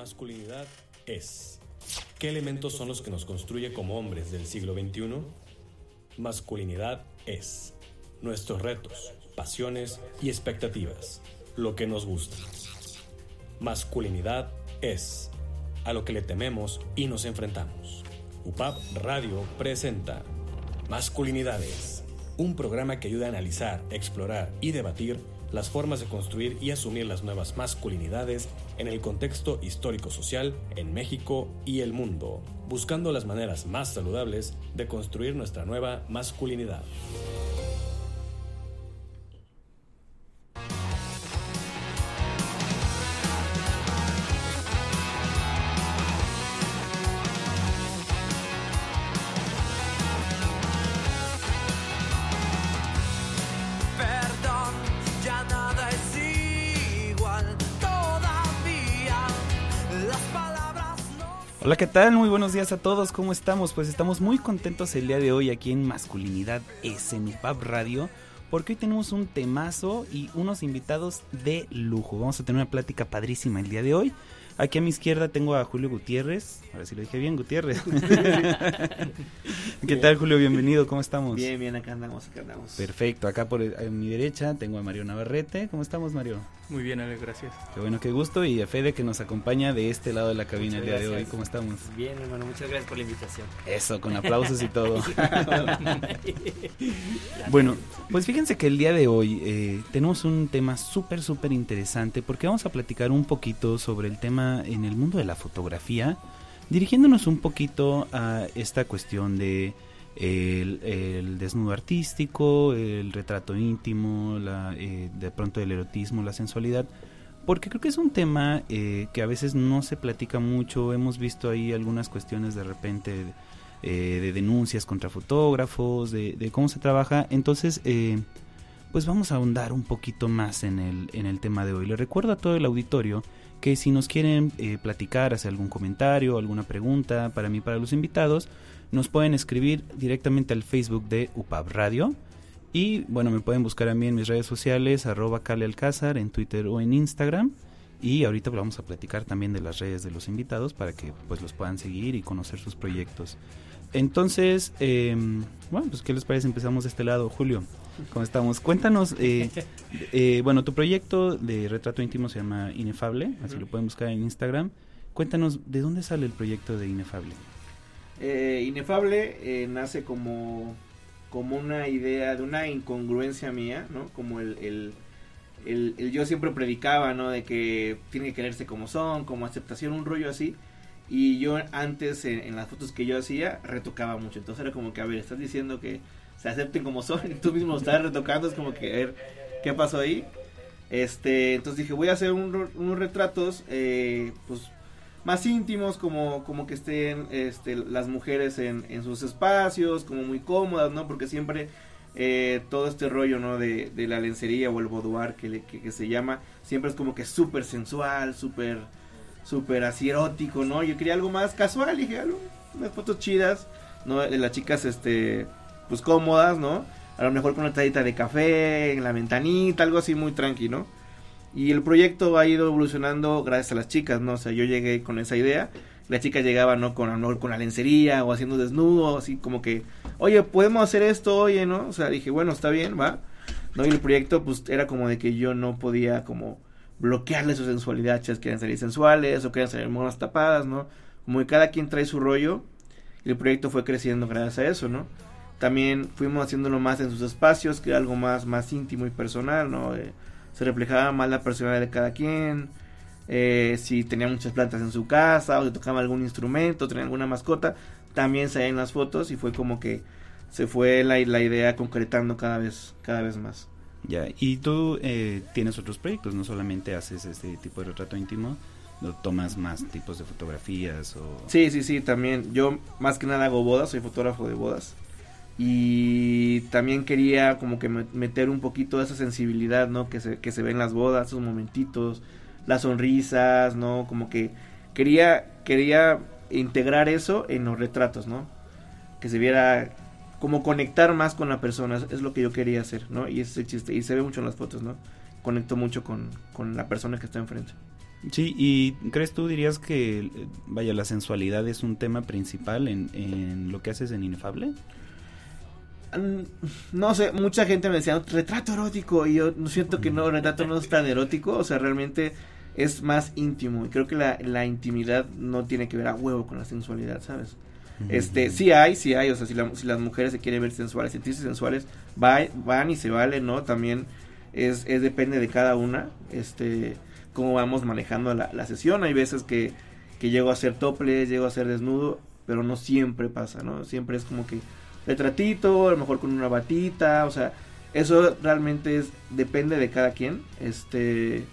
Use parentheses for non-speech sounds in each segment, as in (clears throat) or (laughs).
masculinidad es? ¿Qué elementos son los que nos construye como hombres del siglo XXI? Masculinidad es nuestros retos, pasiones y expectativas, lo que nos gusta. Masculinidad es a lo que le tememos y nos enfrentamos. UPAP Radio presenta Masculinidades, un programa que ayuda a analizar, explorar y debatir las formas de construir y asumir las nuevas masculinidades en el contexto histórico-social en México y el mundo, buscando las maneras más saludables de construir nuestra nueva masculinidad. ¿Qué tal? Muy buenos días a todos. ¿Cómo estamos? Pues estamos muy contentos el día de hoy aquí en Masculinidad S en Radio porque hoy tenemos un temazo y unos invitados de lujo. Vamos a tener una plática padrísima el día de hoy. Aquí a mi izquierda tengo a Julio Gutiérrez. Ahora sí lo dije bien, Gutiérrez. (laughs) ¿Qué tal, Julio? Bienvenido. ¿Cómo estamos? Bien, bien, acá andamos, acá andamos. Perfecto. Acá por mi derecha tengo a Mario Navarrete. ¿Cómo estamos, Mario? Muy bien, Ale, gracias. Qué bueno, qué gusto. Y a Fede que nos acompaña de este lado de la cabina el día de hoy. ¿Cómo estamos? Bien, hermano, muchas gracias por la invitación. Eso, con aplausos y todo. (laughs) (laughs) bueno, pues fíjense que el día de hoy eh, tenemos un tema súper, súper interesante porque vamos a platicar un poquito sobre el tema en el mundo de la fotografía, dirigiéndonos un poquito a esta cuestión de el, desnudo artístico, el retrato íntimo, la, eh, de pronto el erotismo, la sensualidad, porque creo que es un tema eh, que a veces no se platica mucho, hemos visto ahí algunas cuestiones de repente eh, de denuncias contra fotógrafos, de, de, cómo se trabaja, entonces pues vamos a ahondar un poquito más en el, en el tema de hoy. Le recuerdo a todo el auditorio que si nos quieren platicar, hacer algún comentario, alguna pregunta para mí, para los invitados, nos pueden escribir directamente al Facebook de UPAB Radio. Y bueno, me pueden buscar a mí en mis redes sociales, arroba Cale Alcázar, en Twitter o en Instagram. Y ahorita vamos a platicar también de las redes de los invitados para que pues los puedan seguir y conocer sus proyectos. Entonces, em, bueno, pues ¿qué les parece? Empezamos de este lado. Julio, ¿cómo estamos? Cuéntanos, eh, eh, bueno, tu proyecto de retrato íntimo se llama Inefable, así lo pueden buscar en Instagram. Cuéntanos, ¿de dónde sale el proyecto de Inefable? Eh, Inefable eh, nace como, como una idea de una incongruencia mía, ¿no? Como el, el, yo siempre predicaba, ¿no? De que tiene que quererse como son, como aceptación, un rollo así. Y yo antes en, las fotos que yo hacía retocaba mucho. Entonces era como que, a ver, estás diciendo que se acepten como son y tú mismo estás retocando. Es como que, a ver, ¿qué pasó ahí? Este, entonces dije, voy a hacer unos retratos, eh, pues más íntimos, como, como que estén este, las mujeres en, en sus espacios, como muy cómodas, ¿no? Porque siempre eh, todo este rollo, ¿no? De, de, la lencería o el boudoir que, que, se llama, siempre es como que súper sensual, súper, súper así erótico, ¿no? Yo quería algo más casual, dije, algo, unas fotos chidas, ¿no? De las chicas, este, pues cómodas, ¿no? A lo mejor con una tallita de café en la ventanita, algo así muy tranqui, ¿no? Y el proyecto ha ido evolucionando gracias a las chicas, ¿no? O sea, yo llegué con esa idea. La chica llegaba, ¿no? Con, con la lencería o haciendo desnudo, así como que, oye, podemos hacer esto, oye, ¿no? O sea, dije, bueno, está bien, va. ¿No? Y el proyecto, pues, era como de que yo no podía, como, bloquearle su sensualidad. Chas quieren salir sensuales o quieren salir monas tapadas, ¿no? Como que cada quien trae su rollo. Y el proyecto fue creciendo gracias a eso, ¿no? También fuimos haciéndolo más en sus espacios, que era algo más, más íntimo y personal, ¿no? Se reflejaba más la personalidad de cada quien. Eh, si tenía muchas plantas en su casa o si tocaba algún instrumento, tenía alguna mascota, también se en las fotos y fue como que se fue la, la idea concretando cada vez, cada vez más. Ya, y tú eh, tienes otros proyectos, no solamente haces este tipo de retrato íntimo, ¿no tomas más tipos de fotografías o... Sí, sí, sí, también. Yo más que nada hago bodas, soy fotógrafo de bodas y también quería como que meter un poquito esa sensibilidad, ¿no? Que se, que se ve en las bodas, esos momentitos, las sonrisas, ¿no? Como que quería, quería integrar eso en los retratos, ¿no? Que se viera como conectar más con la persona, es lo que yo quería hacer, ¿no? Y ese es el chiste, y se ve mucho en las fotos, ¿no? Conecto mucho con, con la persona que está enfrente. Sí, y ¿crees tú, dirías que, vaya, la sensualidad es un tema principal en, en lo que haces en Inefable? No sé, mucha gente me decía, retrato erótico, y yo no siento que no, retrato no es tan erótico, o sea, realmente es más íntimo, y creo que la, la intimidad no tiene que ver a huevo con la sensualidad, ¿sabes? Este, sí hay, sí hay, o sea, si, si las mujeres se quieren ver sensuales, sentirse sensuales, va, van y se vale, ¿no? También es, es depende de cada una, este, cómo vamos manejando la, la sesión, hay veces que, que llego a ser topless, llego a ser desnudo, pero no siempre pasa, ¿no? Siempre es como que retratito, a lo mejor con una batita, o sea, eso realmente es, depende de cada quien, este,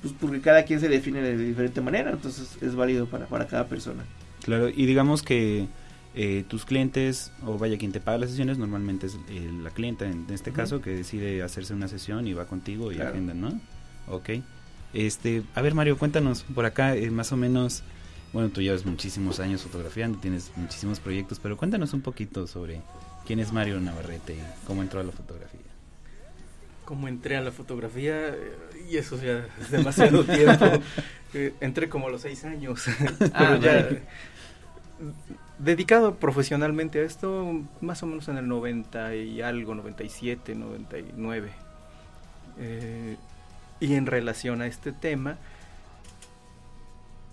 pues porque cada quien se define de diferente manera, entonces es válido para, para cada persona. Claro, y digamos que eh, tus clientes, o vaya, quien te paga las sesiones, normalmente es eh, la clienta en este caso, que decide hacerse una sesión y va contigo y agenda, ¿no? Ok. Este, a ver Mario, cuéntanos por acá, eh, más o menos, bueno, tú llevas muchísimos años fotografiando, tienes muchísimos proyectos, pero cuéntanos un poquito sobre quién es Mario Navarrete y cómo entró a la fotografía. Cómo entré a la fotografía, y eso ya es demasiado (laughs) tiempo. entré como a los seis años, (laughs) ah, ya dedicado profesionalmente a esto más o menos en el 90 y algo, 97, 99. Eh, y en relación a este tema,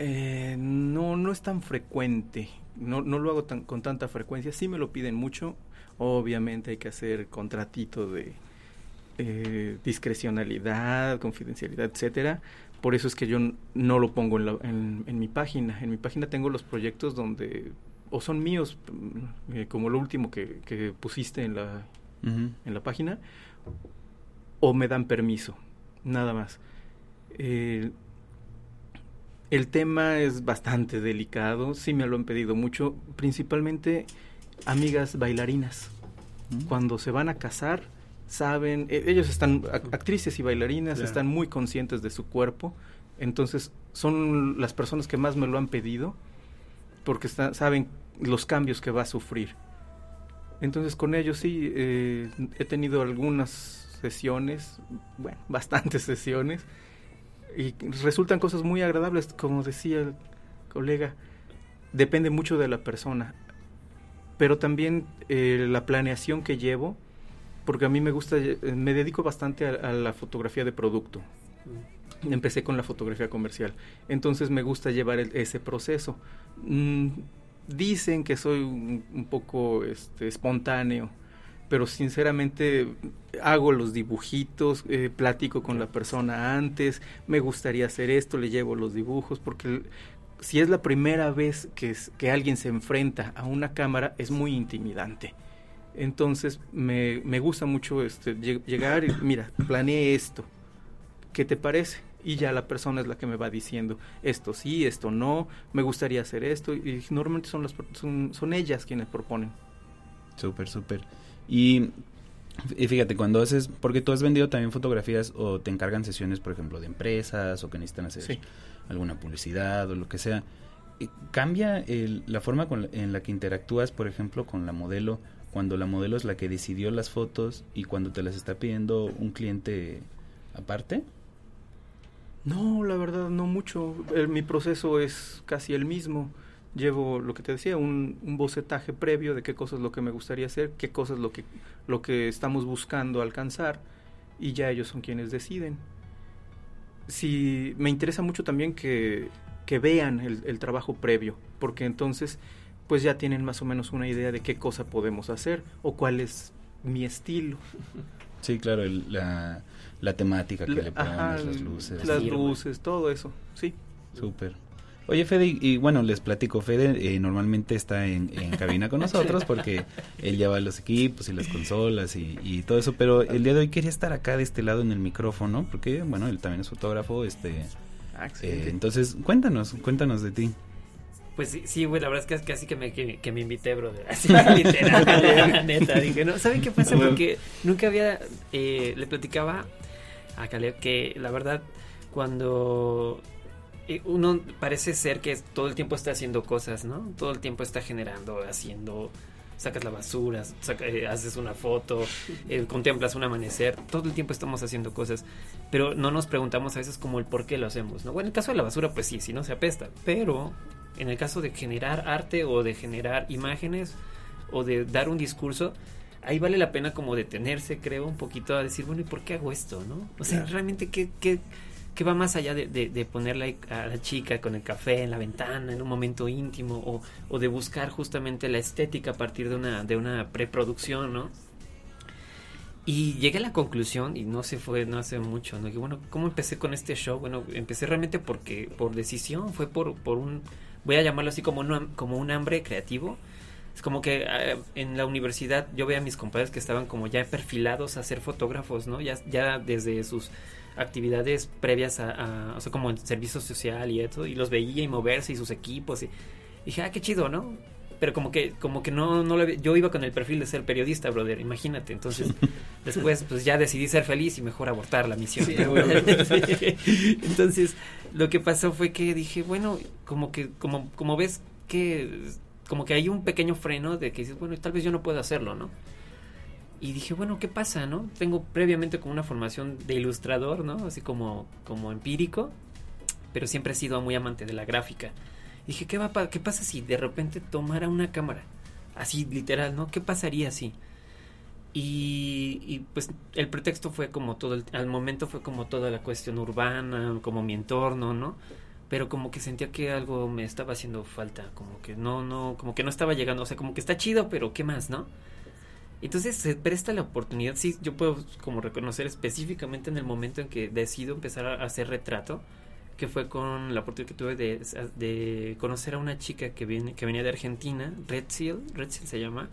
eh, no, no es tan frecuente, no, no lo hago tan, con tanta frecuencia, sí me lo piden mucho, obviamente hay que hacer contratito de eh, discrecionalidad, confidencialidad, etcétera, por eso es que yo no lo pongo en, en, mi página. En mi página tengo los proyectos donde o son míos, mm, eh, como lo último que, que pusiste en la, en la página, o me dan permiso, nada más. El tema es bastante delicado, sí me lo han pedido mucho, principalmente amigas bailarinas. Cuando se van a casar, saben, e, ellos están, actrices y bailarinas, están muy conscientes de su cuerpo, entonces son las personas que más me lo han pedido, porque saben los cambios que va a sufrir. Entonces con ellos sí, eh, he tenido algunas sesiones, bueno, (laughs) bastantes sesiones, y resultan cosas muy agradables, como decía el colega, depende mucho de la persona, pero también eh, la planeación que llevo, porque a mí me gusta, eh, me dedico bastante a, la fotografía de producto. Mm. Empecé con la fotografía comercial, entonces me gusta llevar ese proceso. Mm, dicen que soy un, poco este, espontáneo, pero sinceramente hago los dibujitos, eh, platico con la persona antes, me gustaría hacer esto, le llevo los dibujos, porque si es la primera vez que, que alguien se enfrenta a una cámara es muy intimidante. Entonces me, me gusta mucho este, llegar y, mira, planeé esto. ¿Qué te parece? Y ya la persona es la que me va diciendo esto sí, esto no, me gustaría hacer esto. Y normalmente son, las, son, son ellas quienes proponen. Súper, súper. Y, y, fíjate, cuando haces, porque tú has vendido también fotografías o te encargan sesiones, por ejemplo, de empresas o que necesitan hacer alguna publicidad o lo que sea. ¿Cambia el, la forma con, en la que interactúas, por ejemplo, con la modelo cuando la modelo es la que decidió las fotos y cuando te las está pidiendo un cliente aparte? No, la verdad no mucho. mi proceso es casi el mismo. Llevo lo que te decía, un, un, bocetaje previo de qué cosas es lo que me gustaría hacer, qué cosas es lo que, lo que estamos buscando alcanzar y ya ellos son quienes deciden. Si me interesa mucho también que, que vean el, el trabajo previo, porque entonces pues ya tienen más o menos una idea de qué cosa podemos hacer o cuál es mi estilo. Sí, claro, la, la, temática que le pones, las luces. Las luces, todo eso, sí. Súper. Oye, Fede, y, bueno, les platico, Fede eh, normalmente está en, en, cabina con (laughs) nosotros porque él lleva los equipos y las consolas y, y, todo eso, pero el día de hoy quería estar acá de este lado en el micrófono porque, bueno, él también es fotógrafo, este... Ah, eh, entonces, cuéntanos, cuéntanos de ti. Pues sí, sí, güey, la verdad es que casi que me, que, me invité, brother. (laughs) Así, literal, (laughs) la neta. Dije, no, ¿saben qué pasa? Porque nunca había, eh, le platicaba a Caleb que la verdad, cuando uno parece ser que todo el tiempo está haciendo cosas, ¿no? Todo el tiempo está generando, haciendo, sacas la basura, eh, haces una foto, eh, (laughs) contemplas un amanecer, todo el tiempo estamos haciendo cosas, pero no nos preguntamos a veces como el por qué lo hacemos, ¿no? Bueno, en el caso de la basura, pues sí, si no se apesta, pero en el caso de generar arte o de generar imágenes o de dar un discurso, ahí vale la pena como detenerse, creo, un poquito a decir, bueno, ¿y por qué hago esto, no? O sea, realmente, ¿qué, qué, qué va más allá de, de, ponerle a la chica con el café en la ventana en un momento íntimo o, o de buscar justamente la estética a partir de una, de una preproducción, ¿no? Y llegué a la conclusión, y no se fue, no hace mucho, ¿no? Que bueno, ¿cómo empecé con este show? Bueno, empecé realmente porque, por decisión, fue por, por un, voy a llamarlo así como un, como un hambre creativo. Es como que eh, en la universidad yo veía a mis compadres que estaban como ya perfilados a ser fotógrafos, ¿no? Ya, ya desde sus actividades previas a, o sea, como en servicio social y eso, y los veía y moverse y sus equipos y, dije, ah, qué chido, ¿no? Pero como que, como que no, no yo iba con el perfil de ser periodista, brother, imagínate. Entonces, (laughs) después, pues ya decidí ser feliz y mejor abortar la misión. (laughs) Entonces, lo que pasó fue que dije, bueno, como que, como, como ves que, como que hay un pequeño freno de que dices, bueno, tal vez yo no puedo hacerlo, ¿no? Y dije, bueno, ¿qué pasa, no? Tengo previamente como una formación de ilustrador, ¿no? Así como, como empírico, pero siempre he sido muy amante de la gráfica. dije, ¿qué, va ¿qué pasa si de repente tomara una cámara? Así, literal, ¿no? ¿Qué pasaría si? Y, y, pues el pretexto fue como todo, el, al momento fue como toda la cuestión urbana, como mi entorno, ¿no? Pero como que sentía que algo me estaba haciendo falta, como que no, no, como que no estaba llegando, o sea, como que está chido, pero ¿qué más, no? Entonces se presta la oportunidad, sí, yo puedo como reconocer específicamente en el momento en que decido empezar a hacer retrato, que fue con la oportunidad que tuve de, de conocer a una chica que, viene, que venía de Argentina, Red Seal, Red Seal se llama,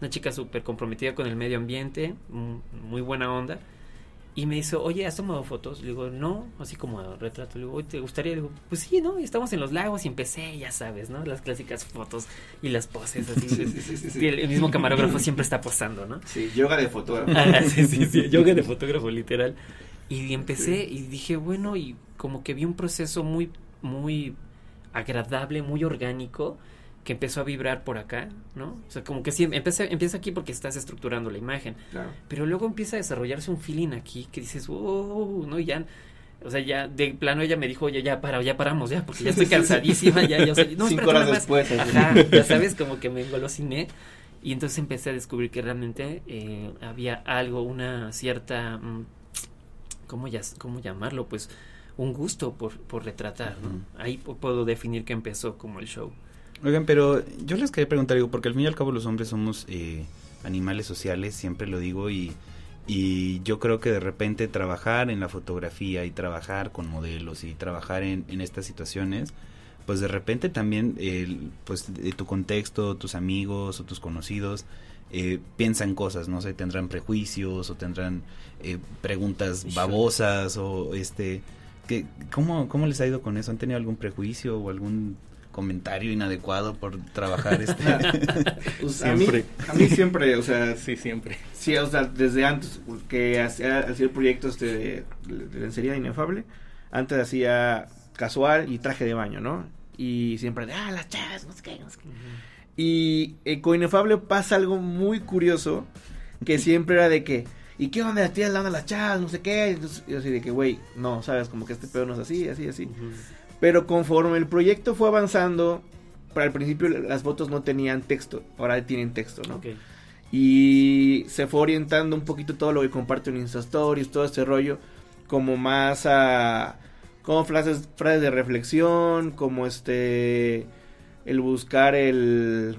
una chica súper comprometida con el medio ambiente, muy buena onda, y me dice, oye, ¿has tomado fotos? Le digo, no, así como retrato. Le digo, ¿te gustaría? Le digo, pues sí, ¿no? Y estamos en los lagos y empecé, ya sabes, ¿no? Las clásicas fotos y las poses así. (laughs) sí, sí, sí, el, mismo camarógrafo siempre está posando, ¿no? Sí, yoga de fotógrafo. (laughs) Ah, sí, sí, sí, yoga de fotógrafo, literal. Y empecé y dije, bueno, y como que vi un proceso muy, muy agradable, muy orgánico que empezó a vibrar por acá, ¿no? O sea, como que sí, empieza, empieza aquí porque estás estructurando la imagen. Claro. Pero luego empieza a desarrollarse un feeling aquí que dices, oh, ¿no? Y ya, o sea, ya de plano ella me dijo, oye, ya para, ya paramos, ya, porque ya estoy (laughs) cansadísima, ya, ya, no, Cinco horas después. Ajá, ya sabes, como que me engolosiné. Y entonces empecé a descubrir que realmente eh, había algo, una cierta, mm, ¿cómo, ya, cómo llamarlo? Pues un gusto por, por retratar, ¿no? Ahí puedo definir que empezó como el show. Oigan, pero yo les quería preguntar algo, porque al fin y al cabo los hombres somos eh, animales sociales, siempre lo digo, y, y yo creo que de repente trabajar en la fotografía y trabajar con modelos y trabajar en, en estas situaciones, pues de repente también, pues de tu contexto, tus amigos o tus conocidos, eh, piensan cosas, no sé, tendrán prejuicios o tendrán eh, preguntas babosas o este... Que, ¿cómo, ¿Cómo les ha ido con eso? ¿Han tenido algún prejuicio o algún comentario inadecuado por trabajar este (laughs) pues, siempre a mí, siempre o sea sí siempre sí o sea desde antes que hacía, hacía el proyecto este de, de lencería inefable antes hacía casual y traje de baño no y siempre de ah las chavas no sé qué, no sé qué. y eh, con inefable pasa algo muy curioso que siempre era de que ¿Y qué onda? Las tías las chavas, no sé qué. Y así de que, güey, no, sabes, como que este pedo no es así, así, así. Pero conforme el proyecto fue avanzando, para el principio las fotos no tenían texto, ahora tienen texto, ¿no? Y se fue orientando un poquito todo lo que comparte en Insta Stories, todo este rollo, como más a. como frases, frases de reflexión, como este. el buscar el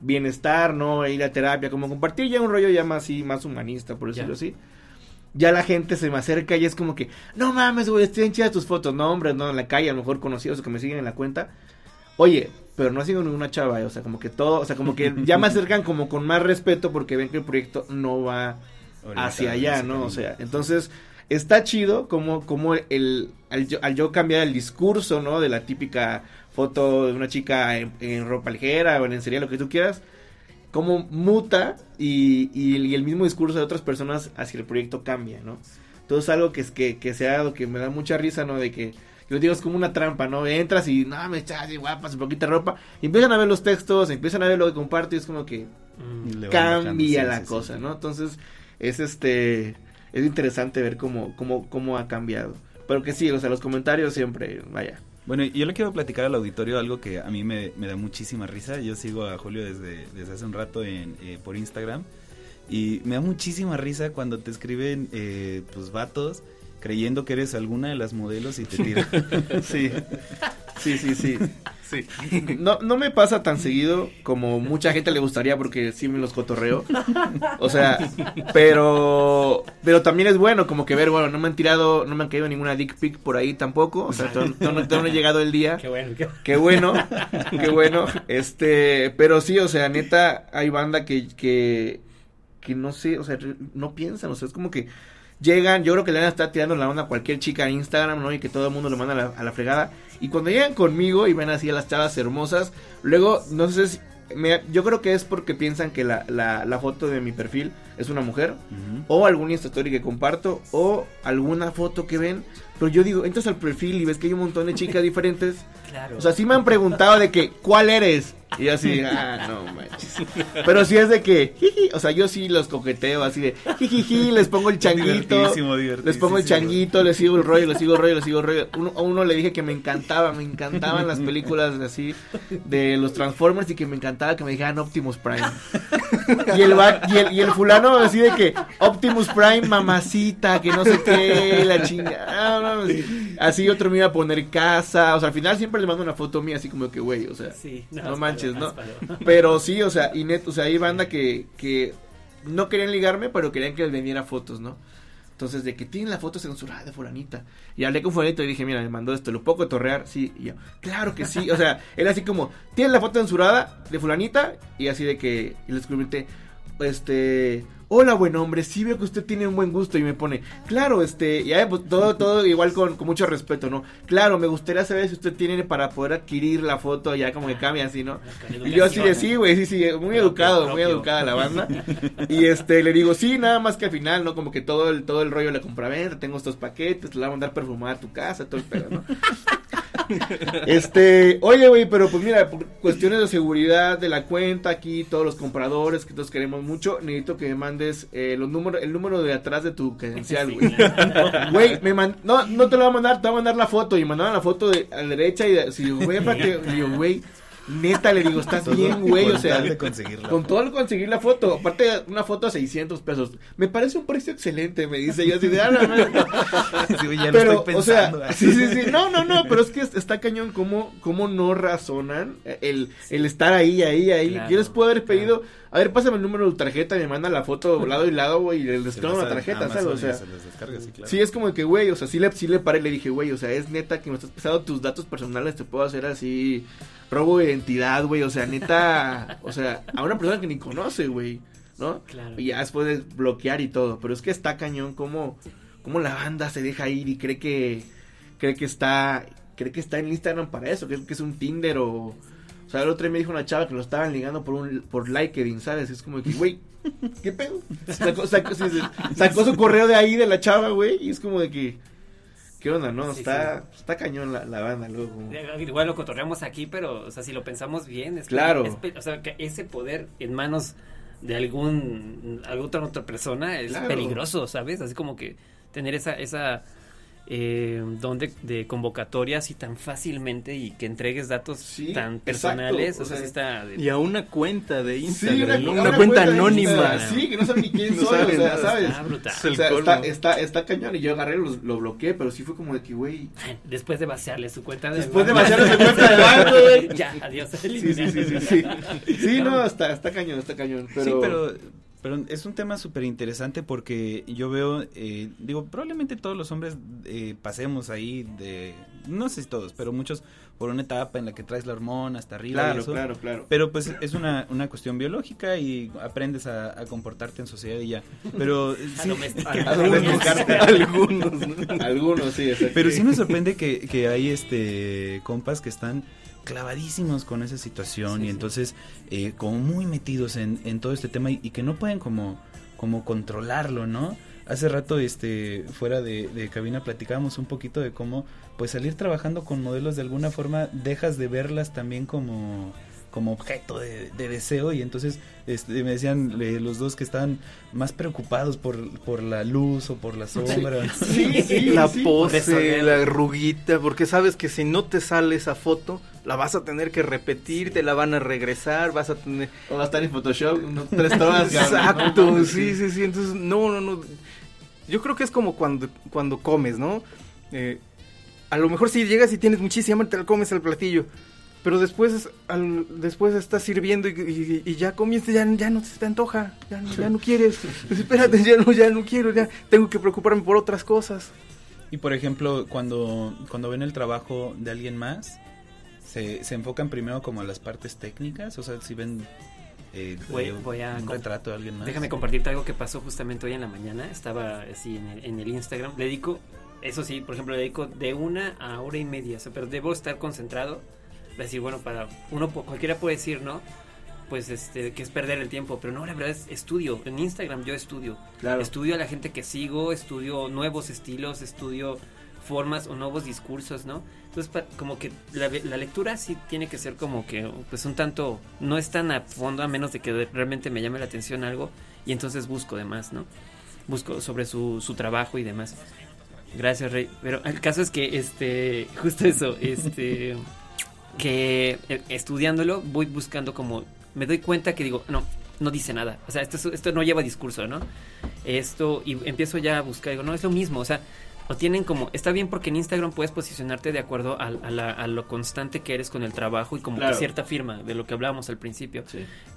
bienestar, ¿no? Ir a terapia, como compartir ya un rollo ya más así, más humanista, por decirlo así ya la gente se me acerca y es como que, no mames, güey, estoy chidas tus fotos. No, hombre, no, en la calle, a lo mejor conocidos que me siguen en la cuenta. Oye, pero no sigo ninguna chava, eh, o sea, como que todo, o sea, como que ya me acercan como con más respeto porque ven que el proyecto no va hacia allá, ¿no? O sea, entonces está chido como, como el, al yo, al, yo, cambiar el discurso, ¿no? De la típica foto de una chica en, en ropa ligera o en serie, lo que tú quieras cómo muta y, y, el mismo discurso de otras personas hacia el proyecto cambia, ¿no? Entonces algo que, es que, que se ha dado, que me da mucha risa, ¿no? De que Yo digo, es como una trampa, ¿no? Entras y, no, me echas y guapas, un poquita ropa. Y empiezan a ver los textos, empiezan a ver lo que comparto y es como que Mm. cambia la cosa, ¿no? Entonces, es este, es interesante ver cómo, cómo, cómo ha cambiado. Pero que sí, o sea, los comentarios siempre, vaya. Bueno, yo le quiero platicar al auditorio algo que a mí me, me da muchísima risa. Yo sigo a Julio desde, desde hace un rato en, eh, por Instagram y me da muchísima risa cuando te escriben eh, tus vatos creyendo que eres alguna de las modelos y te tiran. (laughs) sí, sí, sí, sí. Sí. (laughs) No, no me pasa tan seguido como mucha gente le gustaría porque sí me los cotorreo. O sea, pero pero también es bueno como que ver, bueno, no me han tirado, no me han caído ninguna dick pic por ahí tampoco. O sea, todavía no, no ha llegado el día. Qué bueno, qué Qué bueno, qué bueno. Este, pero sí, o sea, neta, hay banda que, que, que no sé, o sea, no piensan, o sea, es como que llegan, yo creo que le van a estar tirando la onda a cualquier chica en Instagram, ¿no? Y que todo el mundo lo manda a la, a la fregada. Y cuando llegan conmigo y ven así a las chavas hermosas, luego, no sé si, me- yo creo que es porque piensan que la, la, la foto de mi perfil es una mujer, Ujú. o algún Insta Story que comparto, o alguna foto que ven. Pero yo digo, entras al perfil y ves que hay un montón de chicas (laughs) diferentes. Claro. O sea, sí me han preguntado de que, ¿cuál eres? Y yo así, ah, no manches. Pero sí es de que, jiji, o sea, yo sí los coqueteo así de, jijiji, les pongo el changuito. Divertidísimo, Les pongo el changuito, les sigo el rollo, les sigo el rollo, les sigo el rollo. Uno, a uno le dije que me encantaba, me encantaban las películas así de los Transformers y que me encantaba que me dijeran Optimus Prime. Y el, va- y el, y el fulano así de que Optimus Prime, mamacita, que no sé qué, la chingada. no, no, así otro me iba a poner casa. O sea, al final siempre le mando una foto mía así como que, güey, o sea. Sí, no manches, (laughs) Pero sí, o sea, y net, o sea, hay banda que, que no querían ligarme, pero querían que les vendiera fotos, ¿no? Entonces, de que tienen la foto censurada de fulanita. Y hablé con fulanito y dije, mira, me mandó esto, ¿lo puedo cotorrear? Sí, y yo, claro que sí. O sea, (laughs) él así como, ¿tienes la foto censurada de fulanita? Y así de que, y les comenté, este, hola buen hombre, sí veo que usted tiene un buen gusto y me pone, claro, este, y ahí, pues, todo, todo igual con, con mucho respeto, ¿no? Claro, me gustaría saber si usted tiene para poder adquirir la foto, ya como que cambia así, ¿no? Y yo así de sí, güey, sí, sí, muy educado, muy educada la banda. (laughs) Y este, le digo, sí, nada más que al final, ¿no? Como que todo el, todo el rollo le compraventa, tengo estos paquetes, te la voy a mandar perfumada a tu casa, todo el pedo, ¿no? (laughs) Este, oye, güey, pero pues mira, por cuestiones de seguridad de la cuenta aquí, todos los compradores que todos queremos mucho, necesito que me mandes eh, los números, el número de atrás de tu credencial, (laughs) güey. Güey, me man- no, no te lo voy a mandar, te voy a mandar la foto y mandaban la foto de a la derecha y de, si güey, y yo, güey, (laughs) neta le digo, estás Todo bien, güey, o sea, con todo el conseguir la foto, aparte una foto a 600 pesos. Me parece un precio excelente, me dice yo así de, ah, no, no, no. (laughs) Sí, lo Pero, estoy o sea, pensando. (laughs) sí, sí, sí, no, no, no, pero es que está cañón cómo, cómo no razonan el, el estar ahí, ahí, ahí. Claro, yo les puedo haber pedido, a ver, pásame el número de tu tarjeta y me manda la foto lado y lado, güey, y Se descargo la tarjeta, Amazon ¿sabes? O sea, se sí, claro. Sí, es como que, güey, o sea, sí le, sí le paré y le dije, güey, o sea, es neta que me estás pesando tus datos personales, te puedo hacer así, robo de identidad, güey, o sea, neta, o sea, a una persona que ni conoce, güey, ¿no? Claro. Y ya después de bloquear y todo, pero es que está cañón como, como la banda se deja ir y cree que, cree que está, cree que está en Instagram para eso, cree que es un Tinder o... O sea, el otro día me dijo una chava que lo estaban ligando por un por LinkedIn, ¿sabes? Es como que, güey, ¿qué pedo? Sacó, sacó- sacó su correo de ahí de la chava, güey, y es como de que, ¿qué onda, no? Sí, está, está cañón la, la banda, luego. Igual lo cotorreamos aquí, pero, o sea, si lo pensamos bien, es que- Claro. es pe- o sea, que ese poder en manos de algún, alguna otra persona es Claro. peligroso, ¿sabes? Así como que tener esa, esa eh, don de, de convocatoria así tan fácilmente y que entregues datos Sí, tan personales, o o sea, sea, sí está... de- Y a una cuenta de Instagram, una, una, una cuenta anónima. Instagram, Sí, que no saben ni quién (laughs) No soy, o sea, ¿sabes? Está brutal. O sea, está, está, está cañón y yo agarré, lo, lo bloqueé, pero sí fue como de que, güey. Después de vaciarle su cuenta de Después de vaciarle su cuenta de banco, (laughs) güey. ya, adiós. Sí, sí, sí, sí, sí. Sí, no, está, está cañón, está cañón. Pero... Sí, pero, pero es un tema súper interesante porque yo veo, eh, digo, probablemente todos los hombres eh, pasemos ahí de, no sé si todos, pero muchos por una etapa en la que traes la hormona hasta arriba y Claro, eso. claro, claro. Pero pues es una, una cuestión biológica y aprendes a, a comportarte en sociedad y ya. Pero (laughs) sí. A. (laughs) Algunos, ¿no? Algunos, sí, pero sí me sorprende que, que hay este compas que están clavadísimos con esa situación Sí, y sí. entonces eh, como muy metidos en, en todo este tema y, y que no pueden como como controlarlo, ¿no? Hace rato, este, fuera de, de cabina platicábamos un poquito de cómo, pues salir trabajando con modelos de alguna forma dejas de verlas también como como objeto de, deseo y entonces este, me decían los dos que estaban más preocupados por, por la luz o por la sombra. (laughs) Sí, sí, la pose, la ruguita, porque sabes que si no te sale esa foto, la vas a tener que repetir, te la van a regresar, vas a tener... O va a estar en Photoshop (laughs) tres horas. Exacto, sí, sí, sí, entonces no, no, no. Yo creo que es como cuando, cuando comes, ¿no? Eh, a lo mejor si llegas y tienes muchísima, te la comes al platillo pero después al, después estás sirviendo y, ya comienzas, ya, ya no te antoja, ya, ya no quieres, espérate, ya no, ya no quiero, ya tengo que preocuparme por otras cosas. Y por ejemplo, cuando, cuando ven el trabajo de alguien más, se, se enfocan primero como a las partes técnicas, o sea, si ven eh, voy, a un retrato de alguien más. Déjame compartirte algo que pasó justamente hoy en la mañana. Estaba así en el, en el Instagram. Le dedico, eso sí, por ejemplo, le dedico de una a hora y media. pero debo estar concentrado decir, bueno, para uno cualquiera puede decir, ¿no? Pues este, que es perder el tiempo, pero no, la verdad es estudio. En Instagram yo estudio. Claro. Estudio a la gente que sigo, estudio nuevos estilos, estudio formas o nuevos discursos, ¿no? Entonces, como que la, lectura sí tiene que ser como que, pues un tanto, no es tan a fondo a menos de que realmente me llame la atención algo y entonces busco demás, ¿no? Busco sobre su, su trabajo y demás. Gracias, Rey. Pero el caso es que, este, (laughs) justo eso, este que eh, estudiándolo voy buscando como me doy cuenta que digo, no, no dice nada. O sea, esto, esto no lleva discurso, ¿no? Esto, y empiezo ya a buscar, digo, no, es lo mismo. O sea, o tienen como, está bien porque en Instagram puedes posicionarte de acuerdo a, a, lo constante que eres con el trabajo y como cierta firma de lo que hablábamos al principio.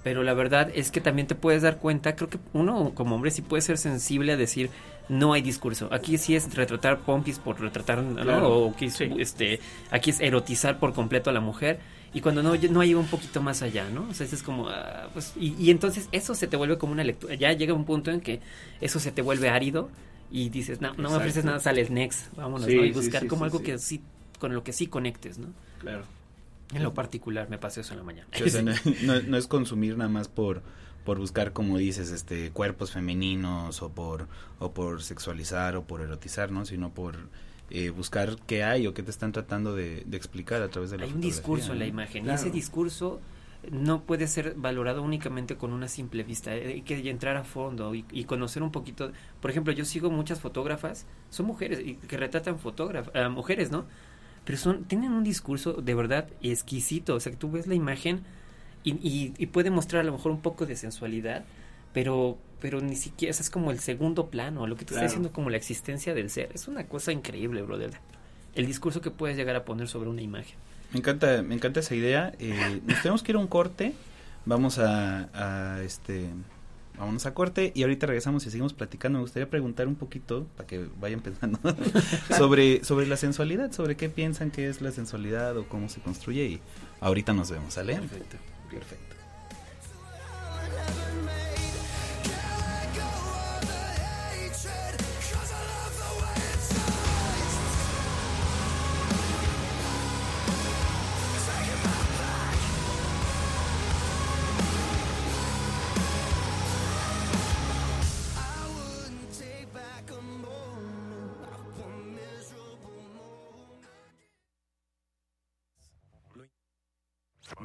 Pero la verdad es que también te puedes dar cuenta, creo que uno como hombre sí puede ser sensible a decir, no hay discurso. Aquí sí es retratar pompis por retratar, O aquí, este, aquí es erotizar por completo a la mujer. Y cuando no, no hay un poquito más allá, ¿no? O sea, es como, ah, pues, y, y entonces eso se te vuelve como una lectura. Ya llega un punto en que eso se te vuelve árido y dices, no, no me ofreces nada, sales next, vámonos, ¿no? Y buscar como algo que sí, con lo que sí conectes, ¿no? Claro. En lo particular me pasó eso en la mañana. (laughs) no, es consumir nada más por por buscar como dices este cuerpos femeninos o por o por sexualizar o por erotizar no sino por eh, buscar qué hay o qué te están tratando de, explicar a través de la hay un discurso en la imagen y ese discurso no puede ser valorado únicamente con una simple vista, eh, hay que entrar a fondo y, conocer un poquito. Por ejemplo, yo sigo muchas fotógrafas, son mujeres y que retratan fotógrafas, uh, mujeres, ¿no? Pero son, tienen un discurso de verdad exquisito, o sea, que tú ves la imagen y, y, puede mostrar a lo mejor un poco de sensualidad, pero pero ni siquiera, es como el segundo plano, lo que te está diciendo como la existencia del ser. Es una cosa increíble, brother. El discurso que puedes llegar a poner sobre una imagen. Me encanta, me encanta esa idea. Eh, nos tenemos que ir a un corte. Vamos a, este vámonos a corte y ahorita regresamos y seguimos platicando. Me gustaría preguntar un poquito, para que vayan pensando, (laughs) sobre, sobre la sensualidad, sobre qué piensan que es la sensualidad o cómo se construye y ahorita nos vemos, ¿sale? Perfecto. Perfecto.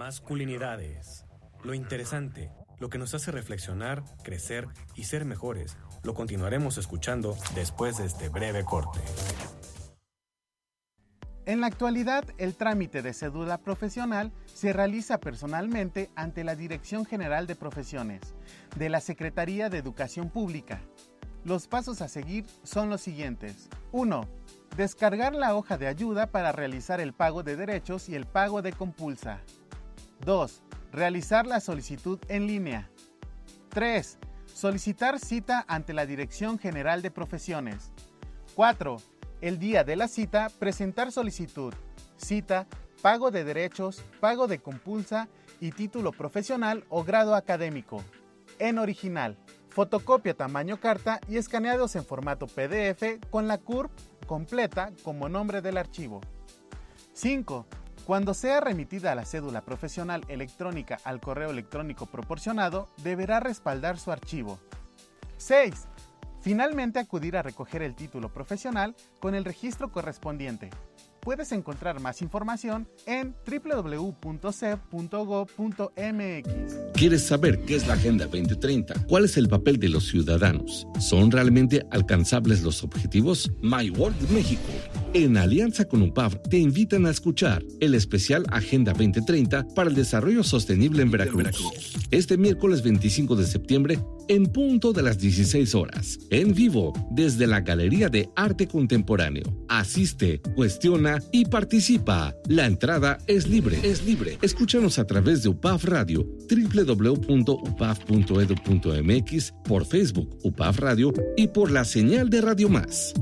Masculinidades. Lo interesante, lo que nos hace reflexionar, crecer y ser mejores, lo continuaremos escuchando después de este breve corte. En la actualidad, el trámite de cédula profesional se realiza personalmente ante la Dirección General de Profesiones de la Secretaría de Educación Pública. Los pasos a seguir son los siguientes. 1. Descargar la hoja de ayuda para realizar el pago de derechos y el pago de compulsa. 2. Realizar la solicitud en línea. 3. Solicitar cita ante la Dirección General de Profesiones. 4. El día de la cita, presentar solicitud, cita, pago de derechos, pago de compulsa y título profesional o grado académico. En original, fotocopia tamaño carta y escaneados en formato PDF con la CURP completa como nombre del archivo. 5. Cuando sea remitida la cédula profesional electrónica al correo electrónico proporcionado, deberá respaldar su archivo. 6. Finalmente acudir a recoger el título profesional con el registro correspondiente. Puedes encontrar más información en www.cep.gov.mx. ¿Quieres saber qué es la Agenda 2030? ¿Cuál es el papel de los ciudadanos? ¿Son realmente alcanzables los objetivos? My World México, en alianza con UPAV, te invitan a escuchar el especial Agenda 2030 para el Desarrollo Sostenible en Veracruz. Este miércoles 25 de septiembre, en punto de las 16 horas, en vivo, desde la Galería de Arte Contemporáneo. Asiste, cuestiona y participa. La entrada es libre, es libre. Escúchanos a través de UPAF Radio, www.upaf.edu.mx, por Facebook UPAF Radio y por la señal de Radio Más.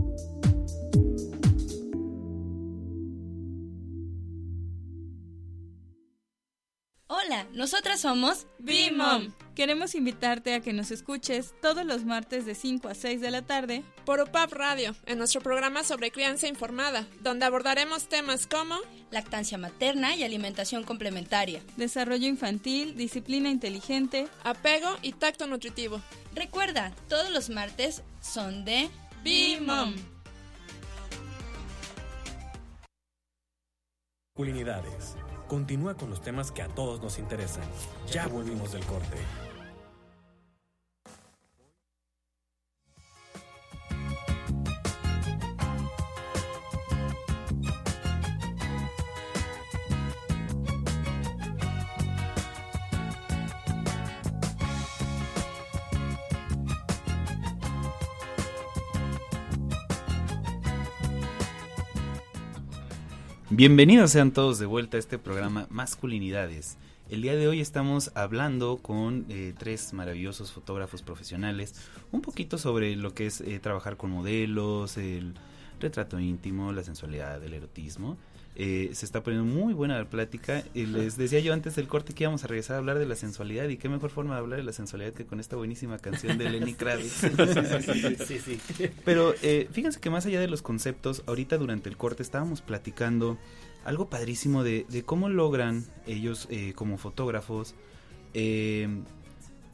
Nosotras somos B-Mom. Queremos invitarte a que nos escuches todos los martes de 5 a 6 de la tarde por UPAP Radio, en nuestro programa sobre crianza informada, donde abordaremos temas como lactancia materna y alimentación complementaria, desarrollo infantil, disciplina inteligente, apego y tacto nutritivo. Recuerda, todos los martes son de B-Mom. Culinidades. Continúa con los temas que a todos nos interesan. Ya volvimos del corte. Bienvenidos sean todos de vuelta a este programa Masculinidades. El día de hoy estamos hablando con eh, tres maravillosos fotógrafos profesionales, un poquito sobre lo que es eh, trabajar con modelos, el retrato íntimo, la sensualidad, el erotismo. Eh, se está poniendo muy buena la plática. Y les decía yo antes del corte que íbamos a regresar a hablar de la sensualidad. Y qué mejor forma de hablar de la sensualidad que con esta buenísima canción de Lenny (laughs) Kravitz. Sí, sí, sí. Pero eh, fíjense que más allá de los conceptos, ahorita durante el corte estábamos platicando algo padrísimo de, de cómo logran ellos eh, como fotógrafos, eh,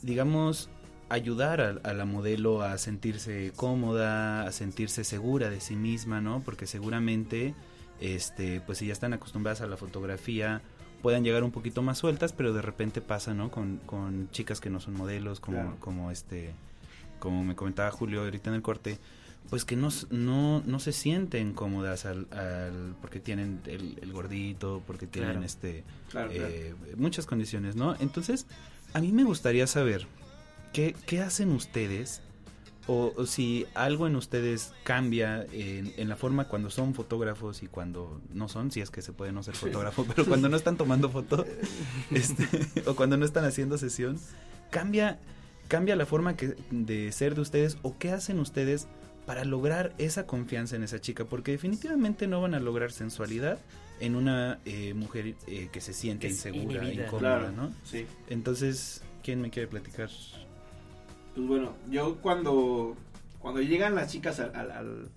digamos, ayudar a, a la modelo a sentirse cómoda, a sentirse segura de sí misma, ¿no? Porque seguramente este, pues si ya están acostumbradas a la fotografía, puedan llegar un poquito más sueltas, pero de repente pasa, ¿no? Con, con chicas que no son modelos, como, Claro. como este, como me comentaba Julio ahorita en el corte, pues que no, no, no se sienten cómodas al, al- porque tienen el, el gordito, porque tienen Claro. este Claro, claro. eh, muchas condiciones, ¿no? Entonces, a mí me gustaría saber qué, qué hacen ustedes o, o si algo en ustedes cambia en, en la forma cuando son fotógrafos y cuando no son, si es que se puede no ser fotógrafo, pero cuando no están tomando foto (laughs) este, o cuando no están haciendo sesión, cambia cambia la forma que, de ser de ustedes o qué hacen ustedes para lograr esa confianza en esa chica, porque definitivamente no van a lograr sensualidad en una eh, mujer eh, que se siente Que insegura, inhibida. incómoda, Claro, ¿no? sí. Entonces, ¿quién me quiere platicar? Pues bueno, yo cuando cuando llegan las chicas al,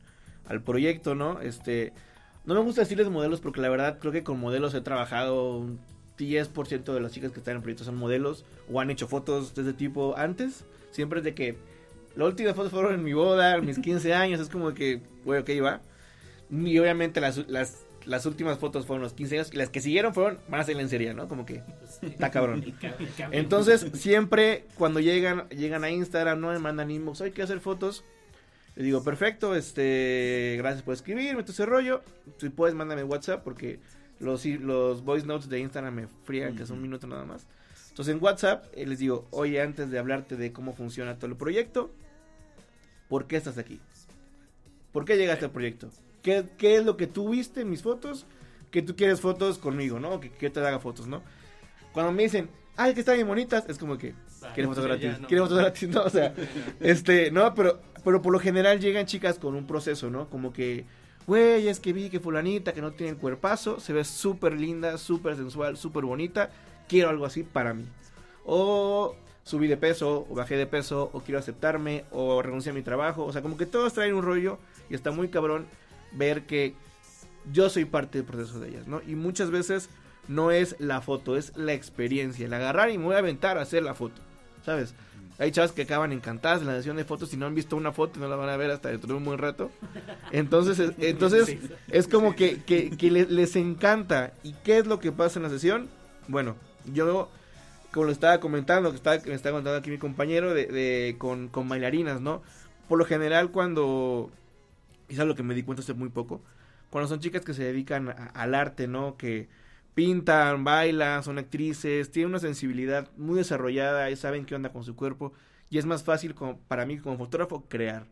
al, proyecto, ¿no? Este, no me gusta decirles modelos porque la verdad creo que con modelos he trabajado un 10% de las chicas que están en el proyecto son modelos o han hecho fotos de ese tipo antes. Siempre es de que la última foto fueron en mi boda, mis 15 años, es como que, bueno, ok, va. Y obviamente las, las últimas fotos fueron los 15 años y las que siguieron fueron, ser en serie, ¿no? Como que está cabrón. (laughs) Entonces, siempre cuando llegan llegan a Instagram, ¿no? Me mandan inbox, hay que hacer fotos. Le digo, perfecto, este, gracias por escribirme, todo ese rollo. Si puedes, mándame WhatsApp porque los, los voice notes de Instagram me frían, que son un minuto nada más. Entonces, en WhatsApp eh, les digo, oye, antes de hablarte de cómo funciona todo el proyecto, ¿por qué estás aquí? ¿Por qué llegaste al proyecto? ¿Qué, qué es lo que tú viste en mis fotos? Que tú quieres fotos conmigo, ¿no? Que, que te haga fotos, ¿no? Cuando me dicen, ay, que están bien bonitas, es como que, ¿quieres fotos gratis? no. ¿Quieres fotos gratis? No, o sea, (laughs) este, no, pero, pero por lo general llegan chicas con un proceso, ¿no? Como que, güey, es que vi que fulanita, que no tiene cuerpazo, se ve súper linda, súper sensual, súper bonita, quiero algo así para mí. O subí de peso, o bajé de peso, o quiero aceptarme, o renuncié a mi trabajo, o sea, como que todos traen un rollo y está muy cabrón ver que yo soy parte del proceso de ellas, ¿no? Y muchas veces no es la foto, es la experiencia, el agarrar y me voy a aventar a hacer la foto, ¿sabes? Hay chavas que acaban encantadas en la sesión de fotos. Si no han visto una foto, no la van a ver hasta dentro de un buen rato. Entonces, es, (laughs) entonces es como que, que, que le- les encanta. ¿Y qué es lo que pasa en la sesión? Bueno, yo, como lo estaba comentando, que, estaba, que me estaba contando aquí mi compañero, de, de- con, con bailarinas, ¿no? Por lo general, cuando. Es algo que me di cuenta hace muy poco. Cuando son chicas que se dedican al arte, ¿no? Que pintan, bailan, son actrices, tienen una sensibilidad muy desarrollada y saben qué onda con su cuerpo. Y es más fácil como, para mí como fotógrafo crear.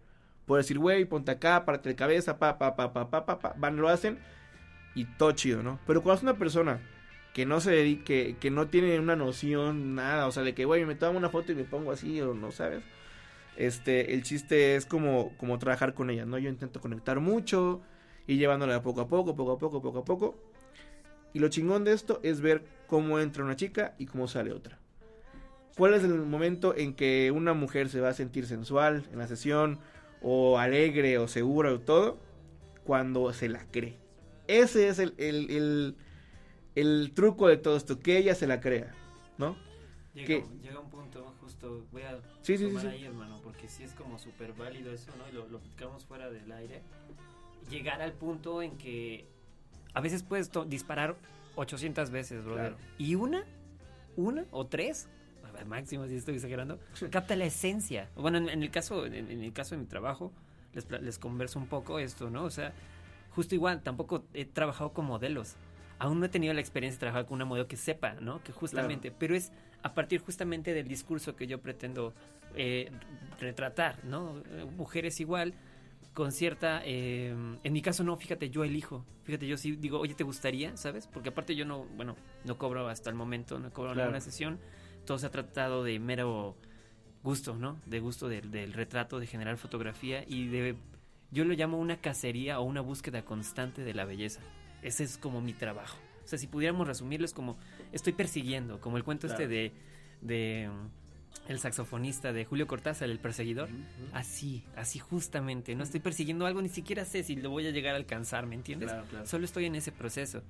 Puedo decir, güey, ponte acá, párate de cabeza, pa, pa, pa, pa, pa, pa, pa, van, lo hacen y todo chido, ¿no? Pero cuando es una persona que no se dedique, que no tiene una noción, nada, o sea, de que, güey, me tomo una foto y me pongo así, o no sabes. Este, el chiste es como, como trabajar con ella, ¿no? Yo intento conectar mucho y llevándola poco a poco, poco a poco, poco a poco. Y lo chingón de esto es ver cómo entra una chica y cómo sale otra. ¿Cuál es el momento en que una mujer se va a sentir sensual en la sesión, o alegre, o segura, o todo? Cuando se la cree. Ese es el, el, el, el truco de todo esto, que ella se la crea, ¿no? Llega, que- llega un punto, justo voy a Sí, sí, sí, tomar sí. ahí, hermano, porque sí es como súper válido eso, ¿no? Y lo, lo platicamos fuera del aire. Llegar al punto en que a veces puedes disparar 800 veces, brother. Claro. Y una, una o tres, a ver, máximo si estoy exagerando, (laughs) capta la esencia. Bueno, en, en el caso en, en el caso de mi trabajo, les, les converso un poco esto, ¿no? O sea, justo igual, tampoco he trabajado con modelos. Aún no he tenido la experiencia de trabajar con una modelo que sepa, ¿no? Que justamente, pero es a partir justamente del discurso que yo pretendo eh, retratar, ¿no? Mujeres igual, con cierta... eh, en mi caso no, fíjate, yo elijo. Fíjate, yo sí digo, oye, ¿te gustaría? ¿Sabes? Porque aparte yo no, bueno, no cobro hasta el momento, no cobro Claro. ninguna sesión. Todo se ha tratado de mero gusto, ¿no? De gusto del, del retrato, de generar fotografía y de... Yo lo llamo una cacería o una búsqueda constante de la belleza. Ese es como mi trabajo. O sea, si pudiéramos resumirlo es como estoy persiguiendo, como el cuento este de, de mm, el saxofonista de Julio Cortázar, el perseguidor. Así, así justamente. No estoy persiguiendo algo, ni siquiera sé si lo voy a llegar a alcanzar, ¿me entiendes? Claro, claro. Solo estoy en ese proceso.